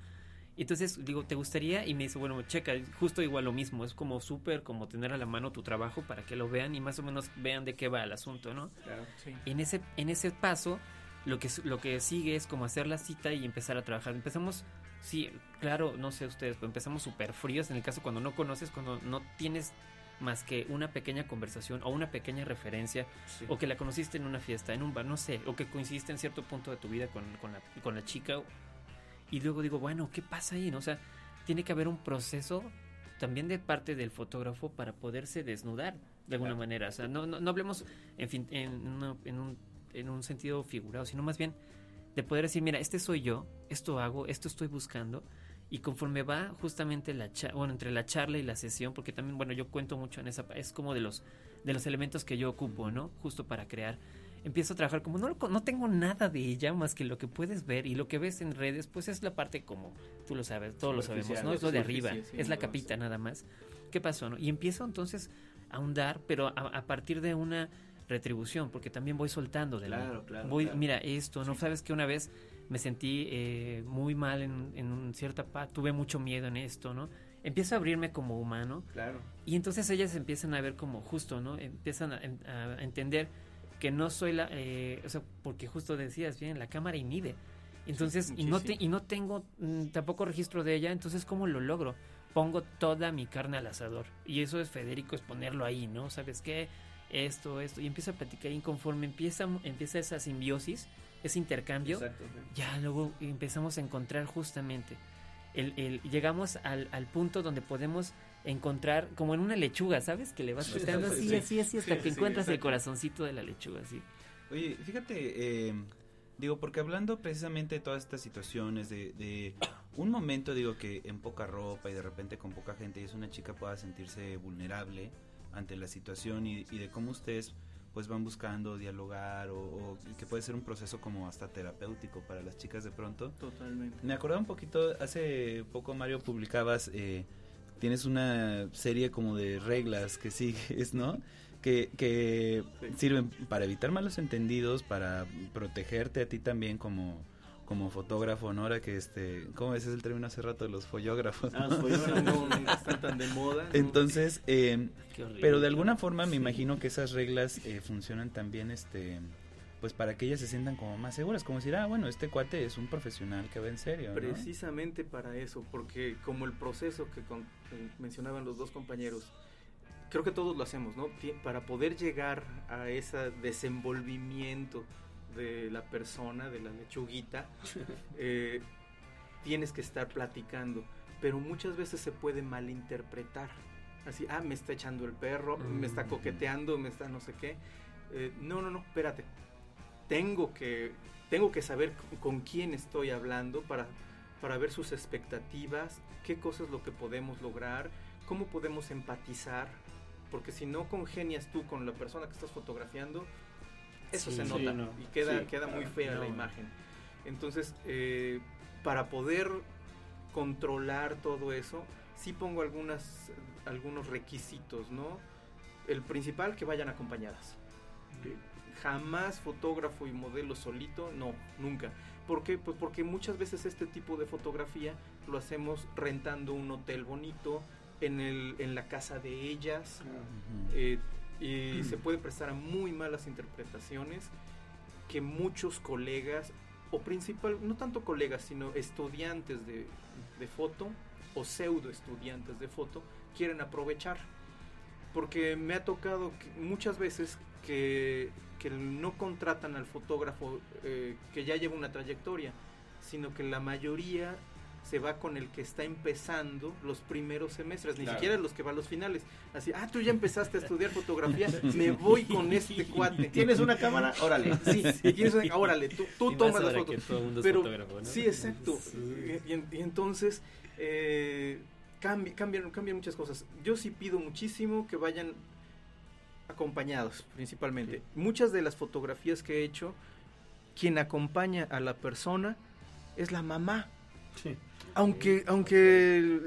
Entonces digo, ¿te gustaría? Y me dice, bueno, checa, justo igual lo mismo. Es como súper, como tener a la mano tu trabajo para que lo vean y más o menos vean de qué va el asunto, ¿no? Claro. En ese, en ese paso, lo que, lo que sigue es como hacer la cita y empezar a trabajar. Empezamos, sí, claro, no sé ustedes, pero empezamos súper fríos. En el caso cuando no conoces, cuando no tienes más que una pequeña conversación o una pequeña referencia, Sí. o que la conociste en una fiesta, en un bar, no sé, o que coincidiste en cierto punto de tu vida con, con, la, con la chica. Y luego digo, bueno, ¿qué pasa ahí? no? O sea, tiene que haber un proceso también de parte del fotógrafo para poderse desnudar de alguna Claro. manera. O sea, no, no, no hablemos en, fin, en un, en un sentido figurado, sino más bien de poder decir, mira, este soy yo, esto hago, esto estoy buscando. Y conforme va justamente la cha- bueno, entre la charla y la sesión, porque también, bueno, yo cuento mucho en esa, es como de los, de los elementos que yo ocupo, ¿no? Justo para crear. Empiezo a trabajar como no, no tengo nada de ella más que lo que puedes ver y lo que ves en redes, pues es la parte como tú lo sabes, todos lo sabemos, ¿no? Es lo de arriba, es la capita nada más. ¿Qué pasó? no? Y empiezo entonces a ahondar, pero a, a partir de una retribución, porque también voy soltando de Claro, claro, Voy, claro. mira, esto, ¿no? Sabes que una vez me sentí eh, muy mal en, en cierta parte, tuve mucho miedo en esto, ¿no? Empiezo a abrirme como humano Claro. y entonces ellas empiezan a ver como justo, ¿no? Empiezan a, a entender que no soy la, eh, o sea, porque justo decías bien, la cámara inhibe. Entonces, y, no te, y no tengo mm, tampoco registro de ella, entonces ¿cómo lo logro? Pongo toda mi carne al asador. Y eso es Federico, es ponerlo ahí, ¿no? ¿Sabes qué? Esto, esto. Y empiezo a platicar y conforme empieza, empieza esa simbiosis, ese intercambio, Exacto. ya luego empezamos a encontrar justamente. El, el- llegamos al, al punto donde podemos encontrar, como en una lechuga, ¿sabes? Que le vas quitando así, sí. así, así, hasta Sí, que encuentras el corazoncito de la lechuga, así. Oye, fíjate, eh, digo, porque hablando precisamente de todas estas situaciones, de, de un momento, digo, que en poca ropa y de repente con poca gente, y es una chica pueda sentirse vulnerable ante la situación y, y de cómo ustedes pues van buscando dialogar o, que puede ser un proceso como hasta terapéutico para las chicas de pronto. Totalmente. Me acordaba un poquito, hace poco Mario publicabas, eh, tienes una serie como de reglas que sigues, ¿no? Que, que sirven para evitar malos entendidos, para protegerte a ti también como, como fotógrafo, ¿no? Ahora que este, ¿cómo ves? Es el término hace rato de los follógrafos. Ah, los follógrafos (laughs) no, no están tan de moda. ¿no? Entonces, (laughs) eh, horrible. pero de alguna forma me imagino que esas reglas eh, funcionan también, este, pues para que ellas se sientan como más seguras, como decir, ah, bueno, este cuate es un profesional que va en serio, ¿no? Precisamente para eso, porque como el proceso que con- eh, mencionaban los dos compañeros, creo que todos lo hacemos, ¿no? Para poder llegar a ese desenvolvimiento de la persona, de la lechuguita, (laughs) eh, tienes que estar platicando, pero muchas veces se puede malinterpretar. Así, ah, me está echando el perro, me está Mm. coqueteando, me está no sé qué. Eh, no, no, no, espérate. Tengo que, tengo que saber con quién estoy hablando para, para ver sus expectativas, qué cosas es lo que podemos lograr, cómo podemos empatizar, porque si no congenias tú con la persona que estás fotografiando, eso Sí, se sí, nota no. y queda, Sí, queda muy fea la imagen. Entonces, eh, para poder controlar todo eso, sí pongo algunas, algunos requisitos, ¿no? El principal, que vayan acompañadas. Jamás fotógrafo y modelo solito, no, nunca. ¿Por qué? Pues porque muchas veces este tipo de fotografía lo hacemos rentando un hotel bonito, en, el, en la casa de ellas, eh, y se puede prestar a muy malas interpretaciones que muchos colegas, o principal, no tanto colegas, sino estudiantes de, de foto o pseudo estudiantes de foto, quieren aprovechar. Porque me ha tocado muchas veces que, que no contratan al fotógrafo eh, que ya lleva una trayectoria, sino que la mayoría se va con el que está empezando los primeros semestres, ni Claro. siquiera los que va a los finales. Así, ah, tú ya empezaste a estudiar fotografía, (laughs) me voy con este (laughs) cuate. ¿Tienes una cámara? Órale. (laughs) Sí, tienes una- órale, tú, tú tomas las fotos. Pero, sí, exacto. Sí. Y, en- y entonces, eh, cambi- cambian, cambian muchas cosas. Yo sí pido muchísimo que vayan acompañados, principalmente. Muchas de las fotografías que he hecho, quien acompaña a la persona es la mamá. Sí. Aunque, aunque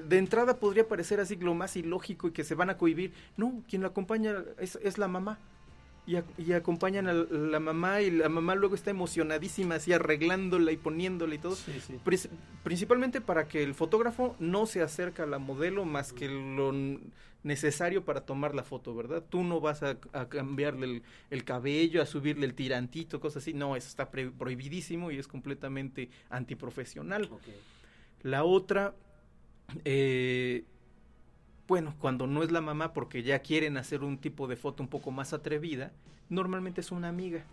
de entrada podría parecer así lo más ilógico y que se van a cohibir, no, quien la acompaña es, es la mamá. Y, ac- y acompañan a la mamá y la mamá luego está emocionadísima así arreglándola y poniéndola y todo. Sí, sí. Pris- principalmente para que el fotógrafo no se acerque a la modelo más que lo necesario para tomar la foto, ¿verdad? Tú no vas a, a cambiarle el, el cabello, a subirle el tirantito, cosas así. No, eso está pre- prohibidísimo y es completamente antiprofesional. Ok. La otra, eh, bueno, cuando no es la mamá porque ya quieren hacer un tipo de foto un poco más atrevida, normalmente es una amiga.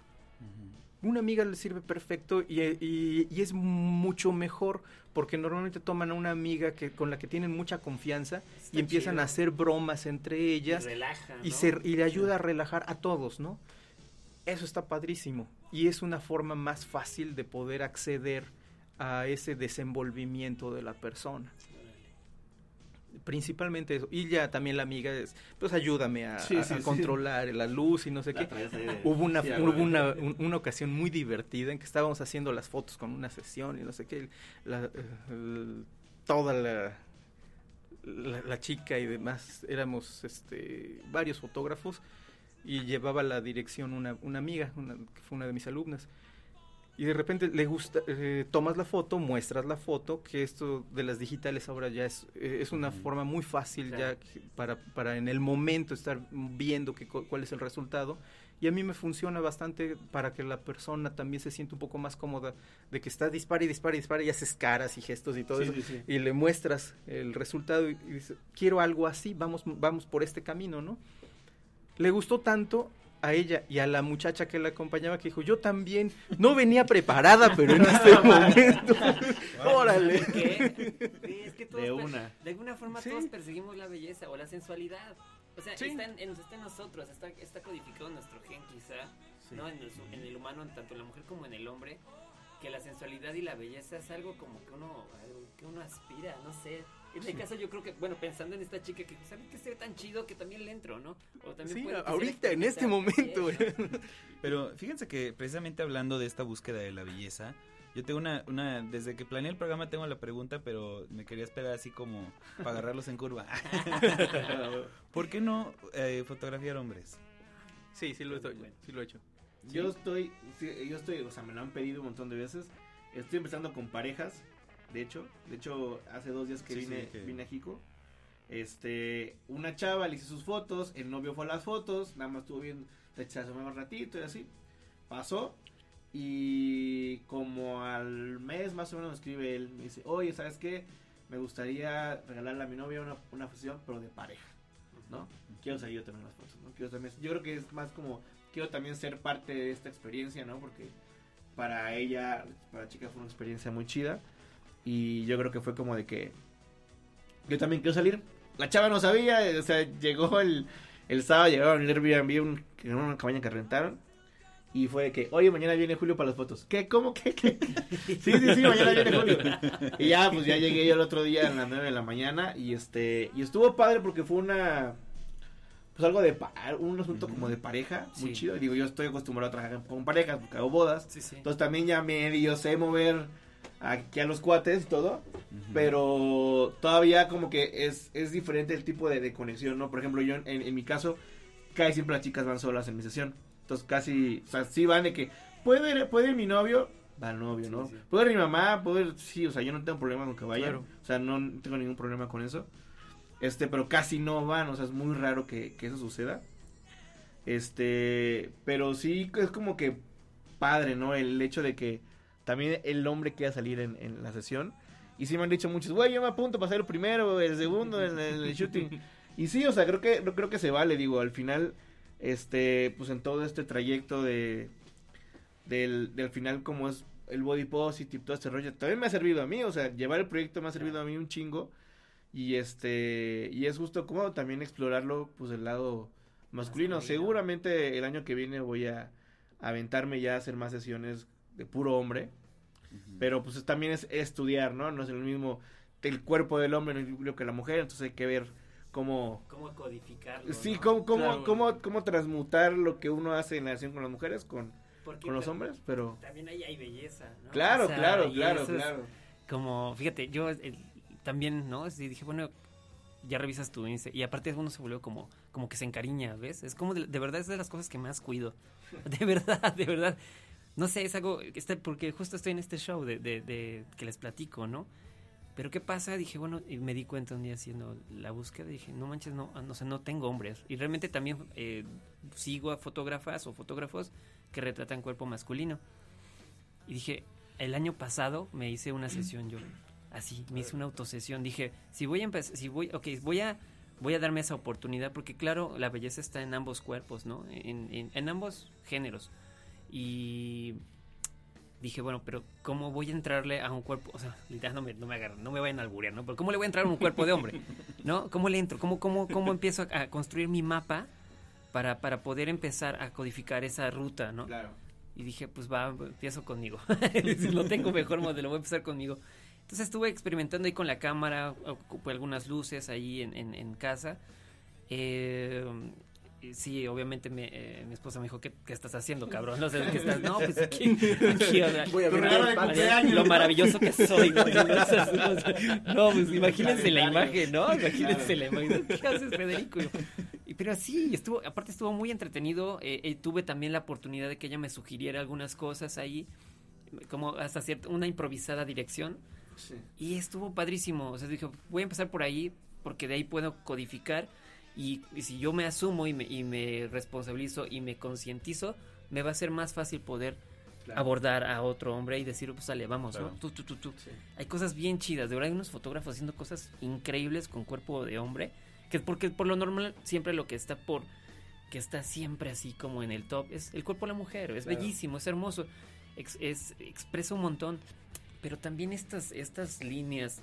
Una amiga le sirve perfecto y, y- y es mucho mejor porque normalmente toman a una amiga que, con la que tienen mucha confianza Está y empiezan chido. a hacer bromas entre Y ellas y, ¿no? se, y le ayuda a relajar a todos, ¿no? Eso está padrísimo y es una forma más fácil de poder acceder a ese desenvolvimiento de la persona. Principalmente eso. Y ya también la amiga es, pues ayúdame a, Sí, a- sí, a sí. controlar la luz y no sé La qué. de- Hubo una, Sí, hubo una, un- una ocasión muy divertida en que estábamos haciendo las fotos con una sesión y no sé qué. la- el- toda la, la, la chica y demás, éramos este, varios fotógrafos y llevaba la dirección una, una amiga, una, que fue una de mis alumnas. Y de repente le gusta, eh, tomas la foto, muestras la foto, que esto de las digitales ahora ya es, eh, es una forma muy fácil Claro. ya para, para en el momento estar viendo que, cu- cuál es el resultado. Y a mí me funciona bastante para que la persona también se sienta un poco más cómoda de que está dispara y dispara y dispara y haces caras y gestos y todo Sí, eso. sí, sí. Y le muestras el resultado y, y dice, quiero algo así, vamos, vamos por este camino, ¿no? Le gustó tanto a ella y a la muchacha que la acompañaba que dijo, yo también no venía preparada, (laughs) pero en este momento, órale. ¿Qué? Sí, es que todos De una. de alguna forma Sí. todos perseguimos la belleza o la sensualidad. O sea, Sí. está, en, en- está en nosotros, está, está codificado en nuestro gen quizá, Sí. ¿no? En el, su- en el humano, tanto en la mujer como en el hombre, que la sensualidad y la belleza es algo como que uno, algo que uno aspira, no sé. En este caso yo creo que, bueno, pensando en esta chica que sabe que se ve tan chido que también le entro, ¿no? O también Sí, puede ahorita, en este momento. Sí, Pero fíjense que precisamente hablando de esta búsqueda de la belleza, yo tengo una, una, desde que planeé el programa tengo la pregunta, pero me quería esperar así como para agarrarlos en curva. (laughs) ¿Por qué no eh, fotografiar hombres? Sí, sí lo, he hecho, sí lo he hecho. Yo estoy, sí, yo estoy, o sea, me lo han pedido un montón de veces estoy empezando con parejas, de hecho, de hecho hace dos días que Sí, vine, sí, que- vine a Jico, este, una chava le hice sus fotos, el novio fue a las fotos, nada más estuvo viendo, se asomó un ratito y así, pasó, y como al mes más o menos me escribe él, me dice, oye, ¿sabes qué? Me gustaría regalarle a mi novia una, una fusión, pero de pareja, ¿no? Quiero salir yo también las fotos, ¿no? Quiero también, yo creo que es más como, quiero también ser parte de esta experiencia, ¿no? Porque para ella, para la chica fue una experiencia muy chida, y yo creo que fue como de que yo también quiero salir. La chava no sabía, o sea, llegó el, el sábado, llegaron al Airbnb, un, en una cabaña que rentaron. Y fue de que, oye, mañana viene Julio para las fotos. ¿Qué? ¿Cómo? ¿Qué? ¿Qué? (laughs) Sí, sí, sí, mañana viene Julio. Y ya, pues ya llegué yo el otro día a las 9 de la mañana. Y este, y estuvo padre porque fue una, pues algo de, un asunto como de pareja, muy Sí. chido. Digo, yo estoy acostumbrado a trabajar con parejas porque hago bodas. Sí, sí. Entonces también ya medio sé mover aquí a los cuates y todo. Pero todavía como que es, es diferente el tipo de, de conexión, ¿no? Por ejemplo, yo en, en mi caso, casi siempre las chicas van solas en mi sesión. Entonces casi, o sea, sí van de que, ¿puede ir, puede ir mi novio? Va el novio, ¿no? Sí, sí. ¿Puede ir mi mamá? ¿Puede ir? Sí, o sea, yo no tengo problema con que vayan. Claro. O sea, no tengo ningún problema con eso. Este, pero casi no van, o sea, es muy raro que, que eso suceda. Este, pero sí es como que padre, ¿no? El hecho de que también el hombre quiera salir en, en la sesión. Y sí me han dicho muchos, güey, yo me apunto para ser el primero, el segundo en el, el shooting. Y sí, o sea, creo que, creo que se vale, digo, al final, este, pues en todo este trayecto de, del, del final como es el body positive, todo este rollo, también me ha servido a mí, o sea, llevar el proyecto me ha servido a mí un chingo. Y este, y es justo como también explorarlo, pues del lado masculino. Masculino. Seguramente el año que viene voy a aventarme ya a hacer más sesiones de puro hombre. Pero pues también es estudiar, ¿no? No es el mismo el cuerpo del hombre no es igual que la mujer, entonces hay que ver cómo ¿Cómo codificarlo? sí, no? cómo cómo, Claro. cómo cómo transmutar lo que uno hace en la relación con las mujeres con, Porque con los hombres, pero También ahí hay belleza, ¿no? claro, O sea, claro, claro, claro. Como, fíjate, yo también, ¿no? Sí, dije, bueno, ya revisas tu Insta. Y aparte uno se volvió como, como que se encariña, ¿ves? Es como, de, de verdad, es de las cosas que más cuido. (laughs) De verdad, de verdad. No sé, es algo, este, porque justo estoy en este show de, que les platico, ¿no? Pero ¿qué pasa? Dije, bueno, y me di cuenta un día haciendo la búsqueda, dije, no manches, no, no sé, no tengo hombres. Y realmente también eh, sigo a fotógrafas o fotógrafos que retratan cuerpo masculino. Y dije, el año pasado me hice una sesión yo, así, me hice una autosesión. Dije, si voy a empezar, si voy, ok, voy a, voy a darme esa oportunidad, porque claro, la belleza está en ambos cuerpos, ¿no? En, en ambos géneros. Y dije, bueno, pero ¿cómo voy a entrarle a un cuerpo? O sea, literal, no me, no me agarran, no me vayan a alburear, ¿no? Pero ¿cómo le voy a entrar a un cuerpo de hombre? ¿No? ¿Cómo le entro? ¿Cómo, cómo, cómo empiezo a, a construir mi mapa para, para poder empezar a codificar esa ruta, ¿no? Claro. Y dije, pues va, empiezo conmigo. (laughs) si no tengo mejor modelo, voy a empezar conmigo. Entonces estuve experimentando ahí con la cámara, ocupé algunas luces ahí en, en, en casa. Eh, sí, obviamente me, eh, mi esposa me dijo, ¿qué, qué estás haciendo, cabrón? No sé, ¿qué (laughs) estás? No, pues aquí, aquí, o sea, Voy a ver lo- maravilloso que soy. ¿no? (laughs) No, pues imagínense la imagen, ¿no? Imagínense la imagen. ¿Qué haces, Federico? Y- Pero sí, estuvo, aparte estuvo muy entretenido. eh, eh, tuve también la oportunidad de que ella me sugiriera algunas cosas ahí, como hasta cierta, una improvisada dirección. Sí. Y estuvo padrísimo. O sea, dije, voy a empezar por ahí, porque de ahí puedo codificar. Y, y si yo me asumo y me, y me responsabilizo y me concientizo, me va a ser más fácil poder Claro. abordar a otro hombre y decir, pues sale, vamos, Claro. ¿no? Tú, tú, tú, tú. Sí. Hay cosas bien chidas. De verdad, hay unos fotógrafos haciendo cosas increíbles con cuerpo de hombre. Que porque por lo normal, siempre lo que está por. que está siempre así como en el top es el cuerpo de la mujer. Es Claro. bellísimo, es hermoso. ex- es, expresa un montón. Pero también estas, estas líneas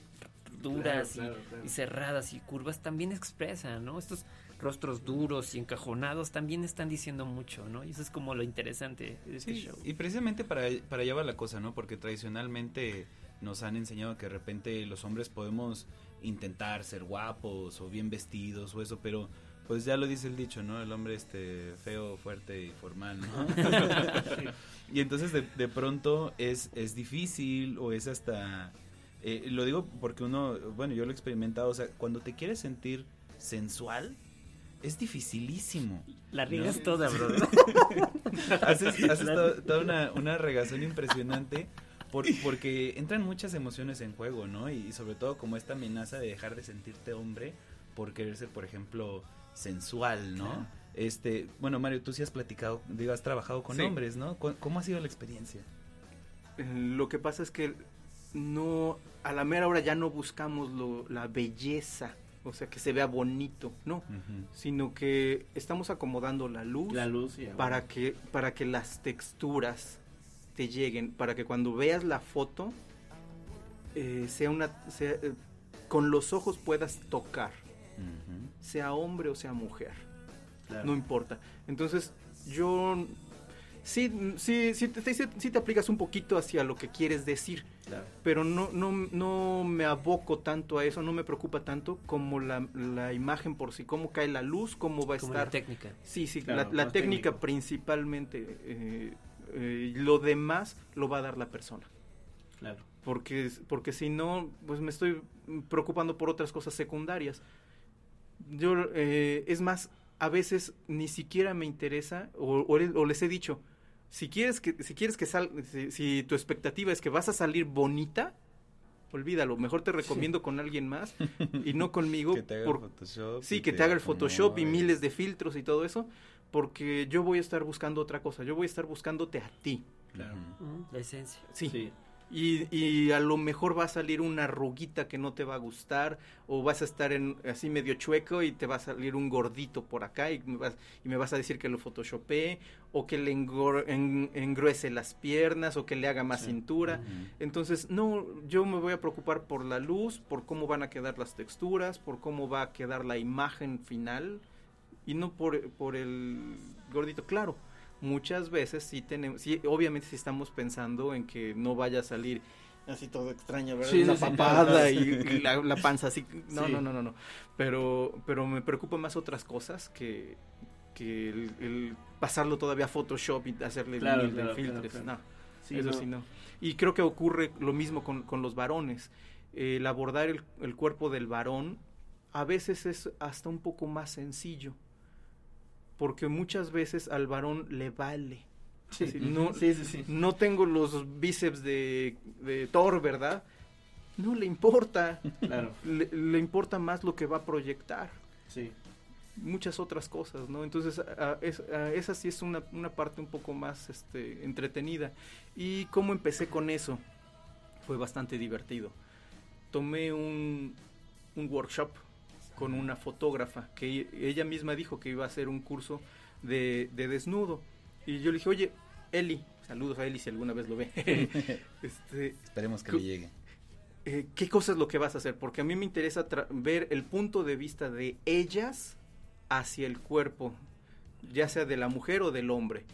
duras Claro, y- claro, claro. y cerradas y curvas también expresan, ¿no? Estos rostros duros y encajonados también están diciendo mucho, ¿no? Y eso es como lo interesante de este Sí, show. y precisamente para, para allá va la cosa, ¿no? Porque tradicionalmente nos han enseñado que de repente los hombres podemos intentar ser guapos o bien vestidos o eso, pero pues ya lo dice el dicho, ¿no? El hombre este feo, fuerte y formal, ¿no? (laughs) (laughs) y entonces de, de pronto es, es difícil o es hasta... eh, lo digo porque uno, bueno, yo lo he experimentado, o sea, cuando te quieres sentir sensual, es dificilísimo. La ¿no? riegas toda, bro. (laughs) haces, haces to- toda una, una regazón impresionante (laughs) porque entran muchas emociones en juego, ¿no? Y, sobre todo como esta amenaza de dejar de sentirte hombre por querer ser, por ejemplo, sensual, ¿no? Este, bueno, Mario, tú sí has platicado, digo, has trabajado con hombres, ¿no? ¿Cómo, ha sido la experiencia? Lo que pasa es que no, a la mera hora ya no buscamos lo, la belleza, o sea, que se vea bonito, no, sino que estamos acomodando la luz, la luz para que para que las texturas te lleguen, para que cuando veas la foto eh, sea una eh, con los ojos puedas tocar, sea hombre o sea mujer, no importa. Entonces yo sí, sí, sí, sí, te aplicas un poquito hacia lo que quieres decir, pero no, no, no me aboco tanto a eso, no me preocupa tanto como la, la imagen por sí, cómo cae la luz, cómo va a estar. La técnica. Sí, sí, la, técnica principalmente. Eh, eh, lo demás lo va a dar la persona. Claro. Porque, porque si no, pues me estoy preocupando por otras cosas secundarias. Yo, eh, es más, a veces ni siquiera me interesa, o, les he dicho, si quieres que, si quieres que sal, si, tu expectativa es que vas a salir bonita, olvídalo, mejor te recomiendo con alguien más y no (laughs) conmigo. que te haga el Photoshop. Sí, que te, haga el Photoshop y miles de filtros y todo eso, porque yo voy a estar buscando otra cosa, yo voy a estar buscándote a ti. Claro. La esencia. sí. Y, y, a lo mejor va a salir una arruguita que no te va a gustar o vas a estar en, así medio chueco y te va a salir un gordito por acá y me vas, y me vas a decir que lo photoshopé o que le engruese las piernas o que le haga más cintura. Entonces, no, yo me voy a preocupar por la luz, por cómo van a quedar las texturas, por cómo va a quedar la imagen final y no por, por el gordito. Claro, muchas veces sí tenemos, sí, obviamente si estamos pensando en que no vaya a salir así todo extraño, ¿verdad? Una papada (laughs) y, la, panza así. No, no, no, no, no. Pero, pero me preocupa más otras cosas que, que el, pasarlo todavía a Photoshop y hacerle mil filtros. no, eso sí no. Y creo que ocurre lo mismo con, con los varones. el abordar el, el cuerpo del varón a veces es hasta un poco más sencillo porque muchas veces al varón le vale. no, no tengo los bíceps de, de Thor, ¿verdad? No le importa. Claro. Le, importa más lo que va a proyectar. Sí. Muchas otras cosas, ¿no? Entonces, esa sí es una, una, parte un poco más este, entretenida. ¿Y cómo empecé con eso? Fue bastante divertido. Tomé un, un workshop con una fotógrafa que ella misma dijo que iba a hacer un curso de, desnudo. Y yo le dije, oye, Eli, saludos a Eli si alguna vez lo ve. (laughs) este, Esperemos que le llegue. Eh, ¿Qué cosa es lo que vas a hacer? Porque a mí me interesa ver el punto de vista de ellas hacia el cuerpo, ya sea de la mujer o del hombre.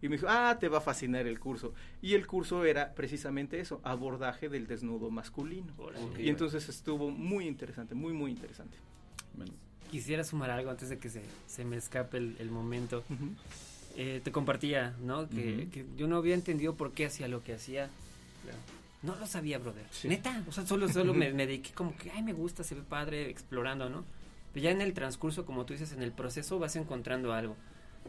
Y me dijo, ah, te va a fascinar el curso. Y el curso era precisamente eso, abordaje del desnudo masculino. y entonces estuvo muy interesante, muy, muy interesante. Quisiera sumar algo antes de que se, me escape el, momento. Eh, te compartía, ¿no? Que, yo no había entendido por qué hacía lo que hacía. No lo sabía, brother. Neta, o sea, solo, solo (laughs) me, dediqué como que, ay, me gusta, se ve padre, explorando, ¿no? Pero ya en el transcurso, como tú dices, en el proceso vas encontrando algo.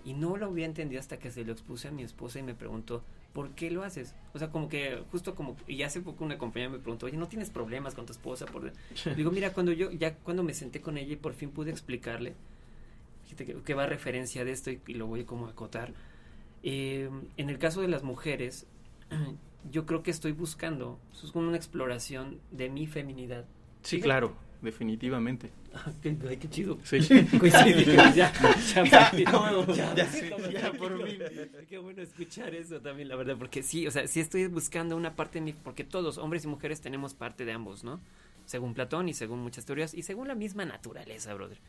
Y no lo había entendido hasta que se lo expuse a mi esposa y me preguntó, ¿por qué lo haces? O sea, como que justo como, y hace poco una compañera me preguntó, oye, ¿no tienes problemas con tu esposa? Por... (laughs) Digo, mira, cuando yo, ya cuando me senté con ella y por fin pude explicarle, fíjate que, va a referencia de esto y, lo voy como a acotar, eh, en el caso de las mujeres, (clears throat) yo creo que estoy buscando, eso es como una exploración de mi feminidad. Sí, claro definitivamente. Ah, qué, qué chido. Sí. (laughs) (laughs) ya, ya, ya, por mí. Qué bueno escuchar eso también, la verdad, porque sí, o sea, sí estoy buscando una parte de mí, porque todos, hombres y mujeres, tenemos parte de ambos, ¿no? Según Platón y según muchas teorías y según la misma naturaleza, brother.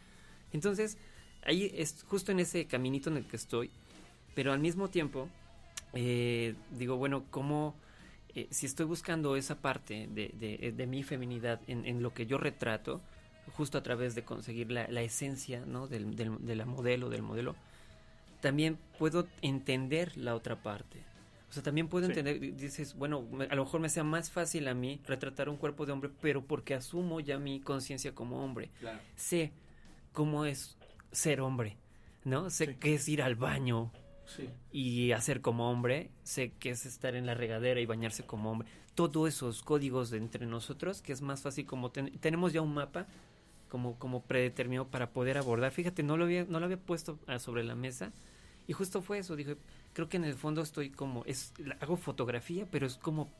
Entonces, ahí es justo en ese caminito en el que estoy, pero al mismo tiempo, eh, digo, bueno, ¿cómo eh, si estoy buscando esa parte de, de, de mi feminidad en, en, lo que yo retrato, justo a través de conseguir la, la esencia ¿no? del, del, de la modelo, del modelo, también puedo entender la otra parte. O sea, también puedo entender, dices, bueno, a lo mejor me sea más fácil a mí retratar un cuerpo de hombre, pero porque asumo ya mi conciencia como hombre. Sé cómo es ser hombre, ¿no? Sé qué es ir al baño, y hacer como hombre, sé que es estar en la regadera y bañarse como hombre. Todos esos códigos de entre nosotros, que es más fácil como tenemos ya un mapa como, como predeterminado para poder abordar. Fíjate, no lo había, no lo había puesto ah, sobre la mesa y justo fue eso. Dije, creo que en el fondo estoy como, es, hago fotografía, pero es como,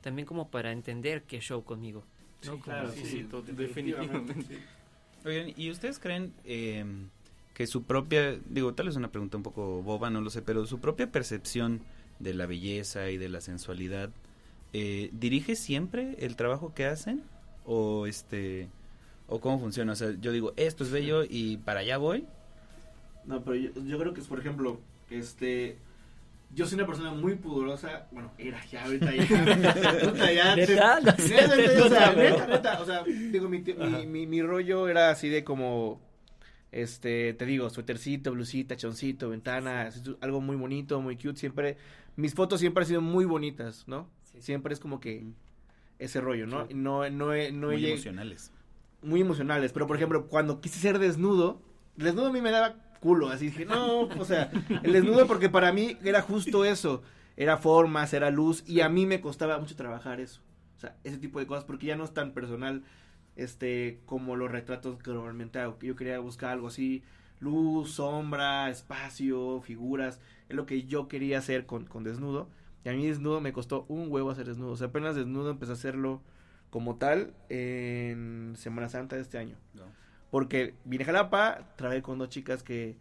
también como para entender qué show conmigo. Sí, claro, sí, sí, definitivamente. Oigan, ¿y ustedes creen eh, que su propia, digo, tal vez una pregunta un poco boba, no lo sé, pero su propia percepción de la belleza y de la sensualidad eh, dirige siempre el trabajo que hacen o este o cómo funciona, o sea, yo digo esto es bello y para allá voy. No, pero yo, creo que es, por ejemplo, este, yo soy una persona muy pudorosa, bueno, era ya, ahorita ya, ya, o sea, digo, mi, mi, mi rollo era así de como este, te digo, suétercito, blusita, choncito, ventana, algo muy bonito, muy cute. Siempre, mis fotos siempre han sido muy bonitas, ¿no? Siempre es como que ese rollo, ¿no? No, no, no, muy emocionales. Muy emocionales, pero por ejemplo, cuando quise ser desnudo, desnudo a mí me daba culo, así dije, no, o sea, el desnudo porque para mí era justo eso, era formas, era luz, y a mí me costaba mucho trabajar eso, o sea, ese tipo de cosas, porque ya no es tan personal este, como los retratos que normalmente hago. Yo quería buscar algo así, luz, sombra, espacio, figuras, es lo que yo quería hacer con, con desnudo. Y a mí desnudo me costó un huevo hacer desnudo. O sea, apenas desnudo empecé a hacerlo como tal en Semana Santa de este año. Porque vine a Jalapa, trabajé con dos chicas que,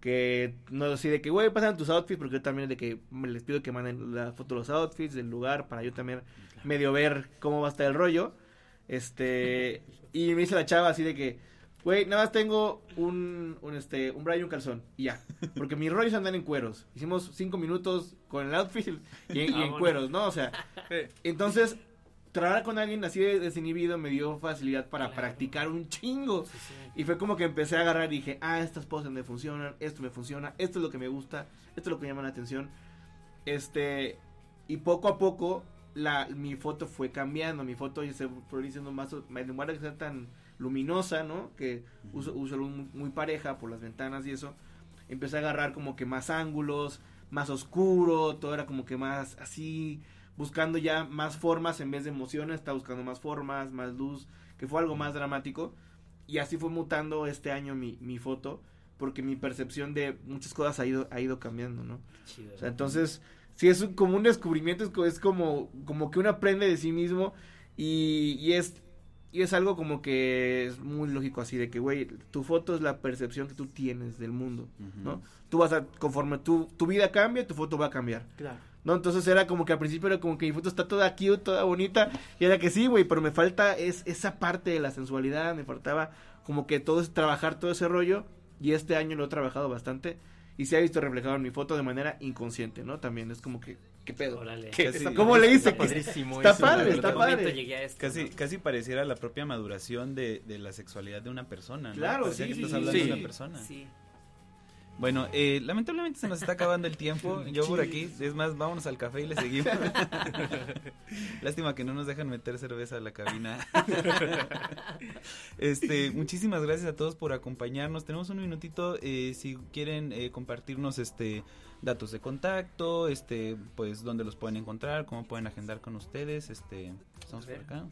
que no sé de que, güey, pasan tus outfits, porque yo también de que me les pido que manden la foto de los outfits, del lugar, para yo también medio ver cómo va a estar el rollo. Este, y me dice la chava así de que, güey, nada más tengo un, un, este, un y un calzón. Y ya. Porque mis rollos andan en cueros. Hicimos cinco minutos con el outfit y en, ah, cueros, ¿no? O sea, entonces, trabajar con alguien así de desinhibido me dio facilidad para practicar un chingo. Y fue como que empecé a agarrar y dije, ah, estas poses me funcionan, esto me funciona, esto es lo que me gusta, esto es lo que me llama la atención. Este, y poco a poco la, mi foto fue cambiando, mi foto se fue diciendo más, en lugar de ser tan luminosa, ¿no? Que uso, uso muy, muy, pareja por las ventanas y eso, empecé a agarrar como que más ángulos, más oscuro, todo era como que más así, buscando ya más formas en vez de emociones, estaba buscando más formas, más luz, que fue algo más dramático. Y así fue mutando este año mi, mi foto, porque mi percepción de muchas cosas ha ido, ha ido cambiando, ¿no? o sea, entonces si es como un descubrimiento, es, como, como que uno aprende de sí mismo y, y es y es algo como que es muy lógico así de que, güey, tu foto es la percepción que tú tienes del mundo, ¿no? Tú vas a, conforme tu, tu vida cambia, tu foto va a cambiar. Claro. ¿No? Entonces era como que al principio era como que mi foto está toda cute, toda bonita, y era que sí, güey, pero me falta es, esa parte de la sensualidad, me faltaba como que todo es trabajar todo ese rollo, y este año lo he trabajado bastante, y se ha visto reflejado en mi foto de manera inconsciente, ¿no? También es como que, ¿qué pedo? ¿Cómo le hice? Está, padre, está padre. Casi, casi pareciera la propia maduración de, de la sexualidad de una persona, ¿no? Claro, sí, que sí, estás hablando de una persona. Sí. Bueno, eh, lamentablemente se nos está acabando el tiempo. (laughs) Yo por aquí, es más, vámonos al café y le seguimos. (laughs) Lástima que no nos dejan meter cerveza a la cabina. (laughs) este, muchísimas gracias a todos por acompañarnos. Tenemos un minutito, eh, si quieren eh, compartirnos este datos de contacto, este, pues dónde los pueden encontrar, cómo pueden agendar con ustedes, este, estamos por acá.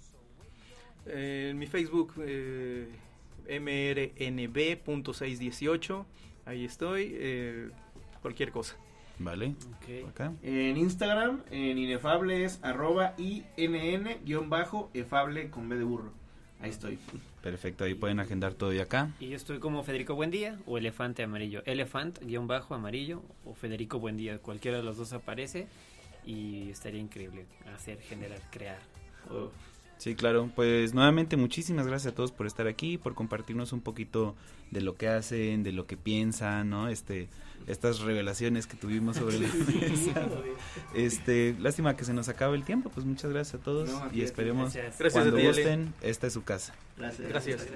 en mi Facebook, mrnb.618 Ahí estoy. Eh, cualquier cosa. Vale. En Instagram, en inefable es arroba inn-efable con B de burro. Ahí estoy. Perfecto, ahí pueden agendar todo y acá. Y yo estoy como Federico Buendía o Elefante Amarillo. Elefant guion bajo amarillo o Federico Buendía. Cualquiera de los dos aparece y estaría increíble hacer, generar, crear. Sí, claro. Pues nuevamente muchísimas gracias a todos por estar aquí, por compartirnos un poquito de lo que hacen, de lo que piensan, ¿no? Este, estas revelaciones que tuvimos sobre (laughs) el Este, lástima que se nos acabe el tiempo, pues muchas gracias a todos y esperemos gracias. cuando gusten, esta es su casa. Gracias. Gracias.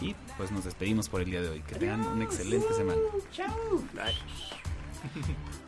Y pues nos despedimos por el día de hoy. Que tengan una excelente semana. Chao. (laughs)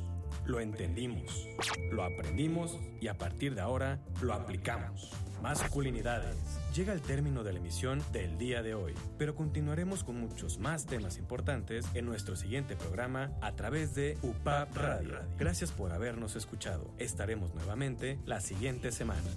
lo entendimos, lo aprendimos y a partir de ahora lo aplicamos. Masculinidades. Llega el término de la emisión del día de hoy, pero continuaremos con muchos más temas importantes en nuestro siguiente programa a través de UPAP Radio. Gracias por habernos escuchado. Estaremos nuevamente la siguiente semana.